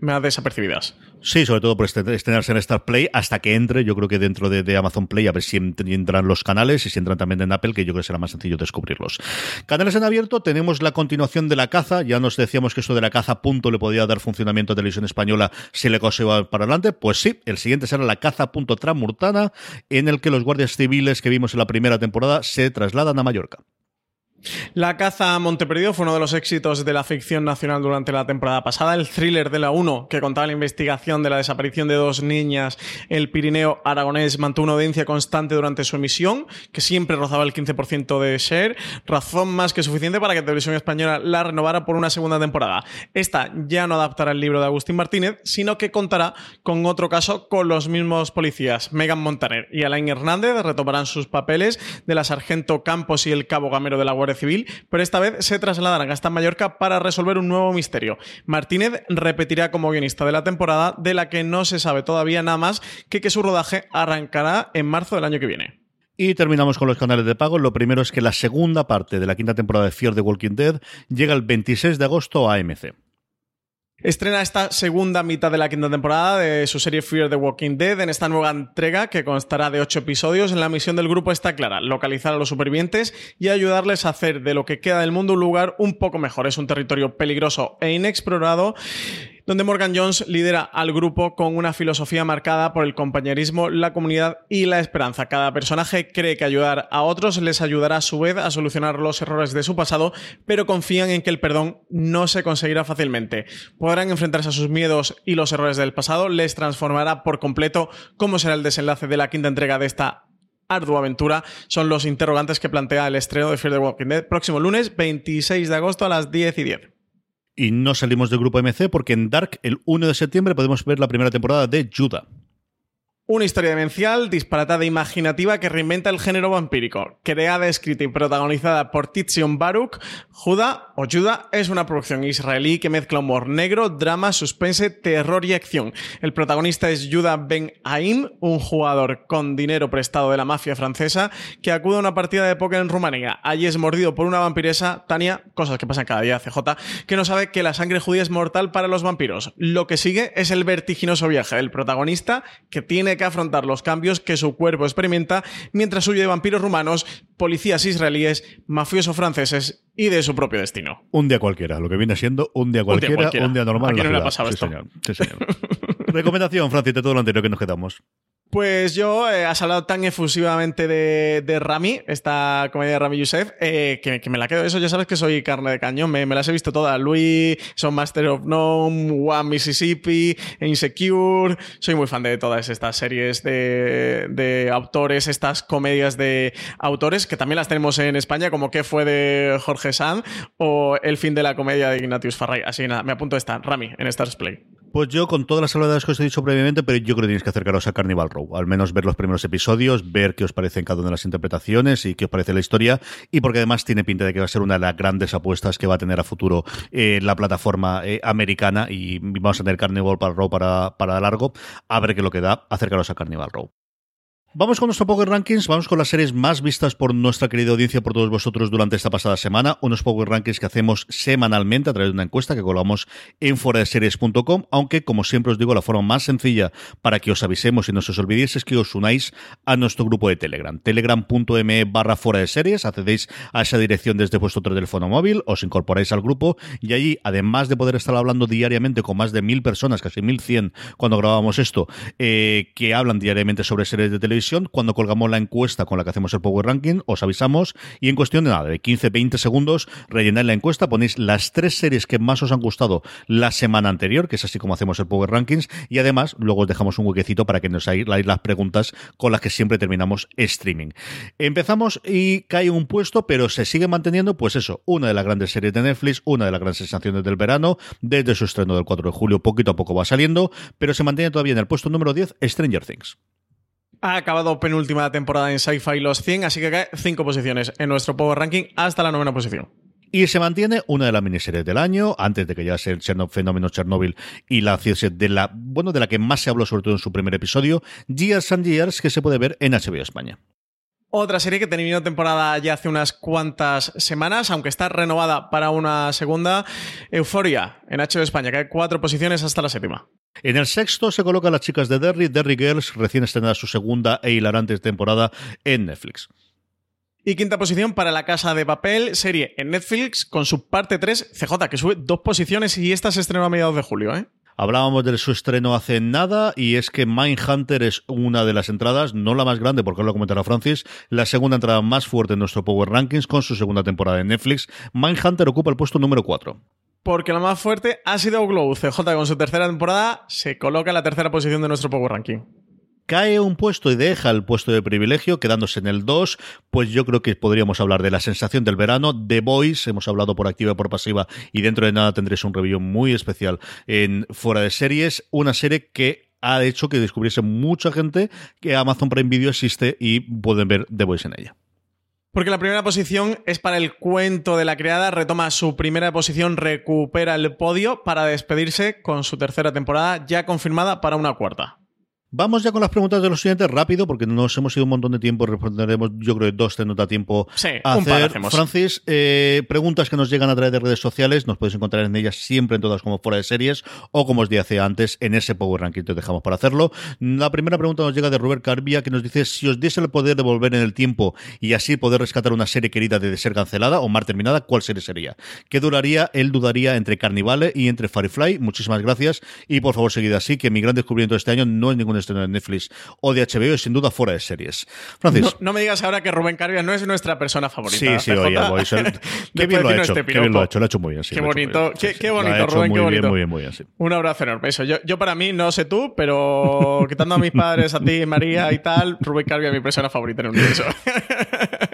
más desapercibidas. Sí, sobre todo por estrenarse en Star Play hasta que entre, yo creo que dentro de, Amazon Play, a ver si entran los canales y si entran también en Apple, que yo creo que será más sencillo descubrirlos. Canales en abierto, tenemos la continuación de la caza, ya nos decíamos que esto de la caza punto le podía dar funcionamiento a televisión española si le cosa iba para adelante, pues sí, el siguiente será la caza punto tramurtana, en el que los guardias civiles que vimos en la primera temporada se trasladan a Mallorca. La caza a Monteperdido fue uno de los éxitos de la ficción nacional durante la temporada pasada. El thriller de la 1, que contaba la investigación de la desaparición de dos niñas el Pirineo aragonés, mantuvo una audiencia constante durante su emisión, que siempre rozaba el 15% de share, razón más que suficiente para que Televisión Española la renovara por una segunda temporada. Esta ya no adaptará el libro de Agustín Martínez, sino que contará con otro caso con los mismos policías. Megan Montaner y Alain Hernández retomarán sus papeles de la sargento Campos y el cabo Gamero de la Guardia Civil, pero esta vez se trasladarán hasta Mallorca para resolver un nuevo misterio. Martínez repetirá como guionista de la temporada, de la que no se sabe todavía nada más que que su rodaje arrancará en marzo del año que viene. Y terminamos con los canales de pago. Lo primero es que la segunda parte de la quinta temporada de Fear the Walking Dead llega el 26 de agosto a AMC. Estrena esta segunda mitad de la quinta temporada de su serie Fear the Walking Dead en esta nueva entrega que constará de ocho episodios. En la misión del grupo está clara, localizar a los supervivientes y ayudarles a hacer de lo que queda del mundo un lugar un poco mejor. Es un territorio peligroso e inexplorado donde Morgan Jones lidera al grupo con una filosofía marcada por el compañerismo, la comunidad y la esperanza. Cada personaje cree que ayudar a otros les ayudará a su vez a solucionar los errores de su pasado, pero confían en que el perdón no se conseguirá fácilmente. Podrán enfrentarse a sus miedos y los errores del pasado, les transformará por completo. ¿Cómo será el desenlace de la quinta entrega de esta ardua aventura son los interrogantes que plantea el estreno de Fear the Walking Dead próximo lunes 26 de agosto a las 10 y 10. Y no salimos del grupo MC porque en Dark el 1 de septiembre podemos ver la primera temporada de Judah. Una historia demencial, disparatada e imaginativa que reinventa el género vampírico. Creada, escrita y protagonizada por Titzion Baruch, Judah o Judah es una producción israelí que mezcla humor negro, drama, suspense, terror y acción. El protagonista es Judah Ben Haim, un jugador con dinero prestado de la mafia francesa que acude a una partida de póker en Rumanía. Allí es mordido por una vampiresa, Tania, cosas que pasan cada día, CJ, que no sabe que la sangre judía es mortal para los vampiros. Lo que sigue es el vertiginoso viaje del protagonista que tiene que afrontar los cambios que su cuerpo experimenta mientras huye de vampiros rumanos, policías israelíes, mafiosos franceses y de su propio destino. Un día cualquiera, lo que viene siendo un día cualquiera, un día, normal. ¿A quién en no le ha pasado esto? Señor. Sí, señor. <laughs> Recomendación, Francis, de todo lo anterior que nos quedamos. Pues yo, eh, has hablado tan efusivamente de, de Rami, esta comedia de Rami Youssef, eh, que, que me la quedo. Eso ya sabes que soy carne de cañón, me, me las he visto todas. Louis, Son Master of None, One Mississippi, Insecure. Soy muy fan de todas estas series de, de autores, estas comedias de autores, que también las tenemos en España, como que fue de Jorge Sanz o El fin de la comedia de Ignatius Farray. Así que nada, me apunto a esta, Rami, en Stars Play. Pues yo, con todas las salvedades que os he dicho previamente, pero yo creo que tenéis que acercaros a Carnival Row. Al menos ver los primeros episodios, ver qué os parecen cada una de las interpretaciones y qué os parece la historia. Y porque además tiene pinta de que va a ser una de las grandes apuestas que va a tener a futuro eh, la plataforma eh, americana. Y vamos a tener Carnival Row para, para largo. A ver qué lo que da. Acercaros a Carnival Row. Vamos con nuestro Power Rankings, vamos con las series más vistas por nuestra querida audiencia, por todos vosotros durante esta pasada semana, unos Power Rankings que hacemos semanalmente a través de una encuesta que colgamos en foradeseries.com, aunque como siempre os digo, la forma más sencilla para que os avisemos y no se os olvidéis es que os unáis a nuestro grupo de Telegram, telegram.me barra fuera de series, accedéis a esa dirección desde vuestro teléfono móvil, os incorporáis al grupo y allí, además de poder estar hablando diariamente con más de mil personas, casi mil cien cuando grabamos esto, eh, que hablan diariamente sobre series de televisión, cuando colgamos la encuesta con la que hacemos el Power Ranking, os avisamos y en cuestión de nada, de 15-20 segundos, rellenáis la encuesta, ponéis las tres series que más os han gustado la semana anterior, que es así como hacemos el Power Rankings, y además luego os dejamos un huequecito para que nos hagáis las preguntas con las que siempre terminamos streaming. Empezamos y cae un puesto, pero se sigue manteniendo, pues eso, una de las grandes series de Netflix, una de las grandes sensaciones del verano, desde su estreno del 4 de julio, poquito a poco va saliendo, pero se mantiene todavía en el puesto número 10, Stranger Things. Ha acabado penúltima temporada en Sci-Fi Los 100, así que cae 5 posiciones en nuestro Power Ranking hasta la novena posición. Y se mantiene una de las miniseries del año, antes de que ya sea el Chernobyl, fenómeno Chernobyl y la de la, bueno, de la que más se habló sobre todo en su primer episodio, Years and Years, que se puede ver en HBO España. Otra serie que terminó temporada ya hace unas cuantas semanas, aunque está renovada para una segunda, Euforia, en HBO España, que hay cuatro posiciones hasta la séptima. En el sexto se colocan las chicas de Derry, Derry Girls, recién estrenada su segunda e hilarante temporada en Netflix. Y quinta posición para La Casa de Papel, serie en Netflix, con su parte 3, CJ, que sube dos posiciones y esta se estrenó a mediados de julio, ¿eh? Hablábamos de su estreno hace nada y es que Mindhunter es una de las entradas, no la más grande porque lo comentará Francis, la segunda entrada más fuerte en nuestro Power Rankings con su segunda temporada en Netflix. Mindhunter ocupa el puesto número 4 porque la más fuerte ha sido Glow. CJ con su tercera temporada se coloca en la tercera posición de nuestro Power Ranking. Cae un puesto y deja el puesto de privilegio, quedándose en el 2, pues yo creo que podríamos hablar de la sensación del verano, The Voice, hemos hablado por activa y por pasiva, y dentro de nada tendréis un review muy especial en Fuera de Series, una serie que ha hecho que descubriese mucha gente que Amazon Prime Video existe y pueden ver The Voice en ella. Porque la primera posición es para el cuento de la criada, retoma su primera posición, recupera el podio para despedirse con su tercera temporada ya confirmada para una cuarta. Vamos ya con las preguntas de los siguientes rápido, porque nos hemos ido un montón de tiempo. Responderemos, yo creo, dos te nota tiempo sí, a hacer. Francis, eh, preguntas que nos llegan a través de redes sociales. Nos podéis encontrar en ellas siempre en todas como fuera de series o como os dije antes en ese Power Ranking que os dejamos para hacerlo. La primera pregunta nos llega de Robert Carbia que nos dice si os diese el poder de volver en el tiempo y así poder rescatar una serie querida de ser cancelada o mar terminada, ¿cuál serie sería? ¿Qué duraría? Él dudaría entre Carnivale y entre Firefly. Muchísimas gracias y por favor seguid así que mi gran descubrimiento de este año no es ningún estreno de Netflix o de HBO, sin duda fuera de series. Francis. No, no me digas ahora que Rubén Carbia no es nuestra persona favorita. Sí, sí, oye, <laughs> qué bien lo ha hecho, este qué bien lo ha hecho, lo ha hecho muy bien. sí, Qué bonito, bien, qué- sí. qué bonito, hecho Rubén, muy qué bien, bonito. muy bien, muy bien, sí. Un abrazo enorme. Eso, yo, yo para mí, no sé tú, pero quitando a mis padres, a ti, María y tal, Rubén Carbia es mi persona favorita en el universo. <laughs>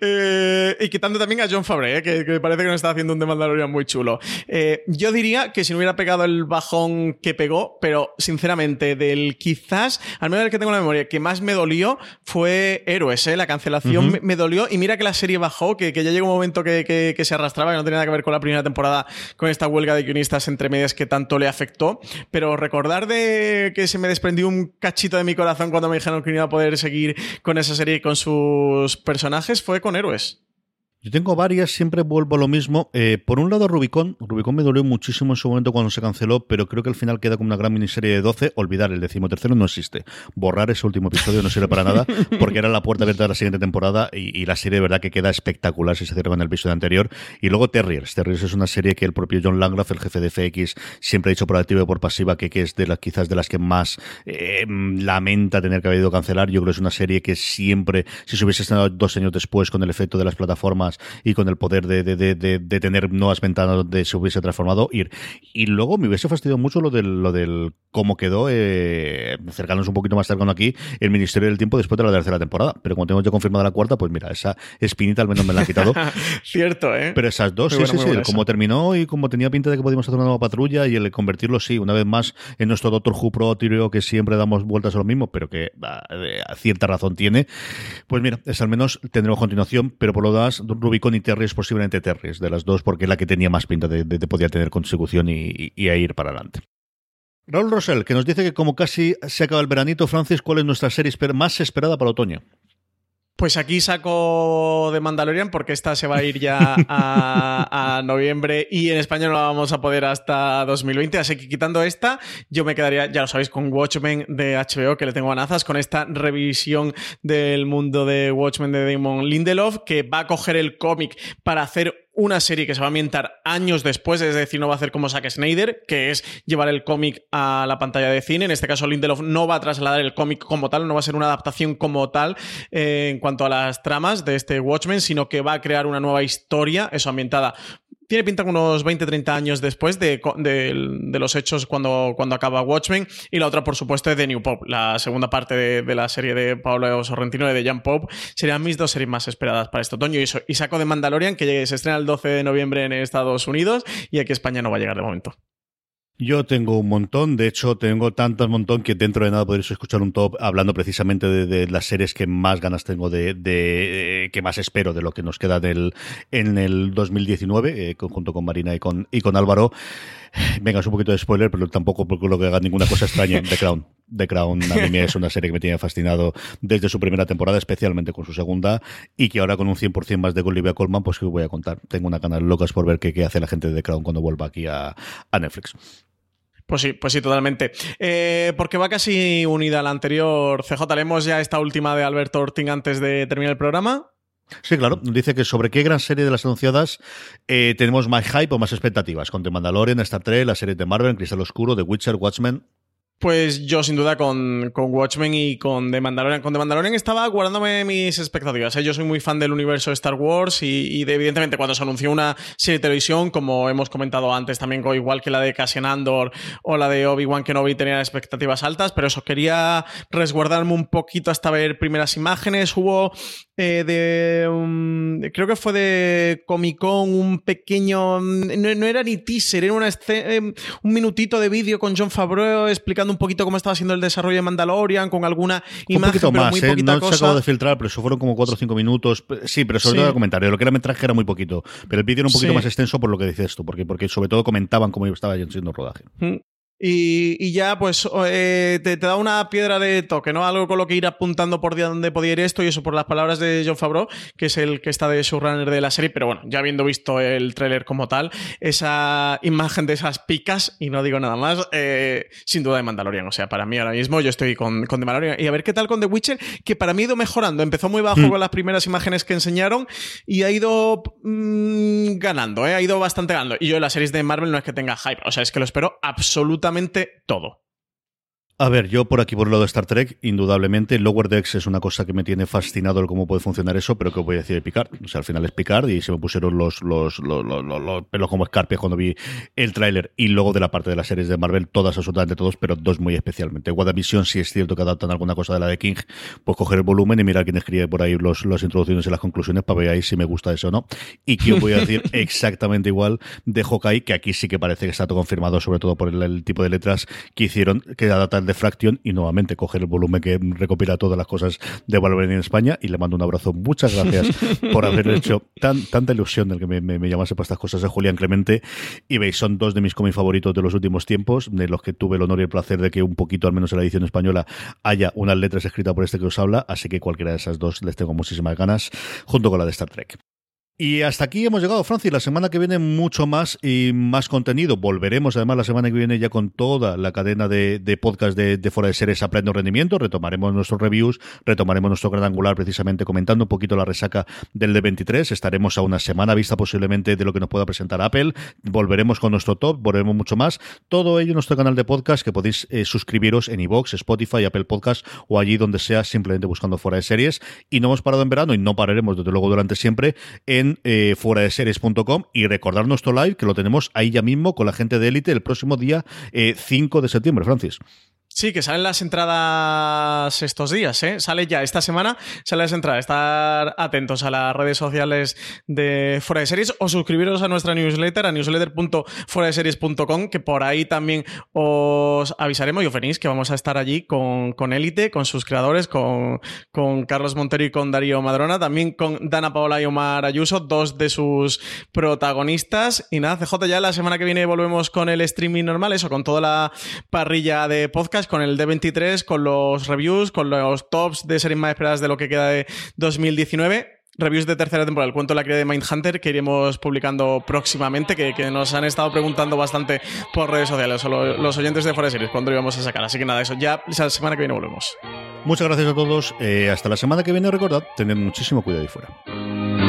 Eh, y quitando también a John Favre, eh, que, que, parece que nos está haciendo un The Mandalorian muy chulo. Eh, yo diría que si no hubiera pegado el bajón que pegó, pero sinceramente, del quizás, al menos el que tengo en la memoria, que más me dolió fue Héroes, ¿eh? La cancelación me, me, dolió. Y mira que la serie bajó, que, que ya llegó un momento que, que, que, se arrastraba, que no tenía nada que ver con la primera temporada, con esta huelga de guionistas entre medias que tanto le afectó. Pero recordar de que se me desprendió un cachito de mi corazón cuando me dijeron que no iba a poder seguir con esa serie y con sus personajes fue con Héroes. Yo tengo varias, siempre vuelvo a lo mismo. Eh, por un lado, Rubicon. Rubicon me dolió muchísimo en su momento cuando se canceló, pero creo que al final queda como una gran miniserie de 12. Olvidar el decimotercero no existe. Borrar ese último episodio no sirve para nada, <laughs> porque era la puerta abierta de la siguiente temporada y, y, la serie de verdad que queda espectacular si se cierra con el episodio anterior. Y luego Terriers. Terriers es una serie que el propio John Langraf, el jefe de FX, siempre ha dicho por activa y por pasiva que, que es de las quizás de las que más eh, lamenta tener que haber ido a cancelar. Yo creo que es una serie que siempre, si se hubiese estrenado dos años después con el efecto de las plataformas y con el poder de, de, de, de, tener nuevas ventanas donde se hubiese transformado, ir. Y luego me hubiese fastidiado mucho lo del, lo del cómo quedó, eh, cercanos un poquito más cercano aquí, el Ministerio del Tiempo después de la tercera temporada. Pero como tengo ya confirmada la cuarta, pues mira, esa espinita al menos me la han quitado. <laughs> Cierto, ¿eh? Pero esas dos, muy sí, sí, sí. Como terminó y como tenía pinta de que podíamos hacer una nueva patrulla y el convertirlo, sí, una vez más en nuestro Doctor Who Pro, que siempre damos vueltas a lo mismo, pero que a, a cierta razón tiene. Pues mira, es al menos tendremos continuación, pero por lo demás, Rubicon y Terry es posiblemente Terry, de las dos, porque es la que tenía más pinta de, de, poder tener consecución y, y, y a ir para adelante. Raúl Rosell, que nos dice que como casi se acaba el veranito, Francis, ¿cuál es nuestra serie más esperada para otoño? Pues aquí saco de Mandalorian porque esta se va a ir ya <laughs> a, a, noviembre y en España no la vamos a poder hasta 2020. Así que quitando esta, yo me quedaría, ya lo sabéis, con Watchmen de HBO, que le tengo ganazas, con esta revisión del mundo de Watchmen de Damon Lindelof, que va a coger el cómic para hacer una serie que se va a ambientar años después, es decir, no va a hacer como Zack Snyder, que es llevar el cómic a la pantalla de cine. En este caso, Lindelof no va a trasladar el cómic como tal, no va a ser una adaptación como tal eh, en cuanto a las tramas de este Watchmen, sino que va a crear una nueva historia, eso ambientada tiene pinta unos 20-30 años después de, de, los hechos cuando, cuando acaba Watchmen. Y la otra, por supuesto, es The New Pop, la segunda parte de, la serie de Pablo Sorrentino de Young Pop. Serían mis dos series más esperadas para este otoño. Y, y saco de Mandalorian, que se estrena el 12 de noviembre en Estados Unidos y aquí España no va a llegar de momento. Yo tengo un montón, de hecho tengo tantos montón que dentro de nada podréis escuchar un top hablando precisamente de, las series que más ganas tengo de, eh, que más espero de lo que nos queda del, en el 2019, eh, junto con Marina y con, y con Álvaro. Venga, es un poquito de spoiler, pero tampoco porque lo que haga ninguna cosa extraña. The Crown. The Crown a mí es una serie que me tiene fascinado desde su primera temporada, especialmente con su segunda, y que ahora con un 100% más de Olivia Colman, pues que voy a contar. Tengo una ganas locas por ver qué, qué hace la gente de The Crown cuando vuelva aquí a, a Netflix. Pues sí, pues sí, totalmente. Eh, porque va casi unida a la anterior. CJ, leemos ya esta última de Alberto Orting antes de terminar el programa. Sí, claro. Dice que sobre qué gran serie de las anunciadas eh, tenemos más hype o más expectativas. Con The Mandalorian, Star Trek, la serie de Marvel, Cristal Oscuro, The Witcher, Watchmen. Pues yo sin duda con, con, Watchmen y con The Mandalorian. Con The Mandalorian estaba guardándome mis expectativas. ¿eh? Yo soy muy fan del universo Star Wars y, de, evidentemente cuando se anunció una serie de televisión, como hemos comentado antes también, igual que la de Cassian Andor o la de Obi-Wan Kenobi tenía expectativas altas, pero eso, quería resguardarme un poquito hasta ver primeras imágenes. Hubo eh, de... Um, creo que fue de Comic Con un pequeño... No, no era ni teaser, era una escena, un minutito de vídeo con John Favreau explicando un poquito cómo estaba siendo el desarrollo de Mandalorian, con alguna un imagen, poquito pero más, muy ¿eh? poquita no cosa. se acabó de filtrar, pero eso fueron como 4 o 5 minutos. Sí, pero sobre Sí. todo el comentario. Lo que era metraje era muy poquito. Pero el vídeo era un poquito Sí. más extenso por lo que dices tú, porque, porque sobre todo comentaban cómo estaba siendo el rodaje. Mm. Y, y ya, pues, eh, te, te da una piedra de toque, ¿no? Algo con lo que ir apuntando por dónde podía ir esto, y eso por las palabras de John Favreau, que es el que está de showrunner de la serie. Pero bueno, ya habiendo visto el tráiler como tal, esa imagen de esas picas, y no digo nada más, eh, sin duda de Mandalorian. O sea, para mí ahora mismo yo estoy con, con The Mandalorian. Y a ver qué tal con The Witcher, que para mí ha ido mejorando. Empezó muy bajo Mm. con las primeras imágenes que enseñaron y ha ido mm, ganando, ¿eh? Ha ido bastante ganando. Y yo en las series de Marvel no es que tenga hype, o sea, es que lo espero absolutamente todo. A ver, yo por aquí, por el lado de Star Trek, indudablemente, Lower Decks es una cosa que me tiene fascinado el cómo puede funcionar eso, pero que voy a decir de Picard. O sea, al final es Picard y se me pusieron los, los, los, los, pelos como escarpias cuando vi el tráiler y luego de la parte de las series de Marvel, todas, absolutamente todos, pero dos muy especialmente. WandaVision, si es cierto que adaptan alguna cosa de la de King, pues coger el volumen y mirar quién escribe por ahí los, las introducciones y las conclusiones para ver ahí si me gusta eso o no. Y que voy a decir <laughs> exactamente igual de Hawkeye, que aquí sí que parece que está todo confirmado, sobre todo por el, tipo de letras que hicieron, que adaptan de Fraction y nuevamente coger el volumen que recopila todas las cosas de Wolverine en España y le mando un abrazo. Muchas gracias <laughs> por haber hecho tan, tanta ilusión del que me, me, llamase para estas cosas de Julián Clemente. Y veis, son dos de mis cómics favoritos de los últimos tiempos, de los que tuve el honor y el placer de que un poquito, al menos en la edición española, haya unas letras escritas por este que os habla, así que cualquiera de esas dos les tengo muchísimas ganas, junto con la de Star Trek. Y hasta aquí hemos llegado, Francis. La semana que viene mucho más y más contenido. Volveremos además la semana que viene ya con toda la cadena de, de podcast de, de Fuera de Series a pleno rendimiento. Retomaremos nuestros reviews, retomaremos nuestro gran angular precisamente comentando un poquito la resaca del D23. Estaremos a una semana vista posiblemente de lo que nos pueda presentar Apple. Volveremos con nuestro top, volveremos mucho más. Todo ello en nuestro canal de podcast que podéis eh, suscribiros en iVoox, Spotify, Apple Podcast o allí donde sea simplemente buscando Fuera de Series. Y no hemos parado en verano y no pararemos desde luego durante siempre en eh, fuera de series.com y recordar nuestro live que lo tenemos ahí ya mismo con la gente de Elite el próximo día 5 eh, de septiembre, Francis. Sí, que salen las entradas estos días, ¿eh? Sale ya esta semana, salen las entradas. Estar atentos a las redes sociales de Fuera de Series o suscribiros a nuestra newsletter, a newsletter.fueradeseries.com, que por ahí también os avisaremos y os venís que vamos a estar allí con, con Élite, con sus creadores, con, con Carlos Montero y con Darío Madrona, también con Dana Paola y Omar Ayuso, dos de sus protagonistas. Y nada, CJ, ya la semana que viene volvemos con el streaming normal, eso, con toda la parrilla de podcast con el D23, con los reviews, con los tops de series más esperadas de lo que queda de 2019 reviews de tercera temporada, el cuento de la cría de Mindhunter, que iremos publicando próximamente, que, nos han estado preguntando bastante por redes sociales, o los oyentes de Fuera Series, cuándo íbamos a sacar. Así que nada, eso ya la semana que viene volvemos. Muchas gracias a todos. Eh, hasta la semana que viene, recordad, tened muchísimo cuidado ahí fuera.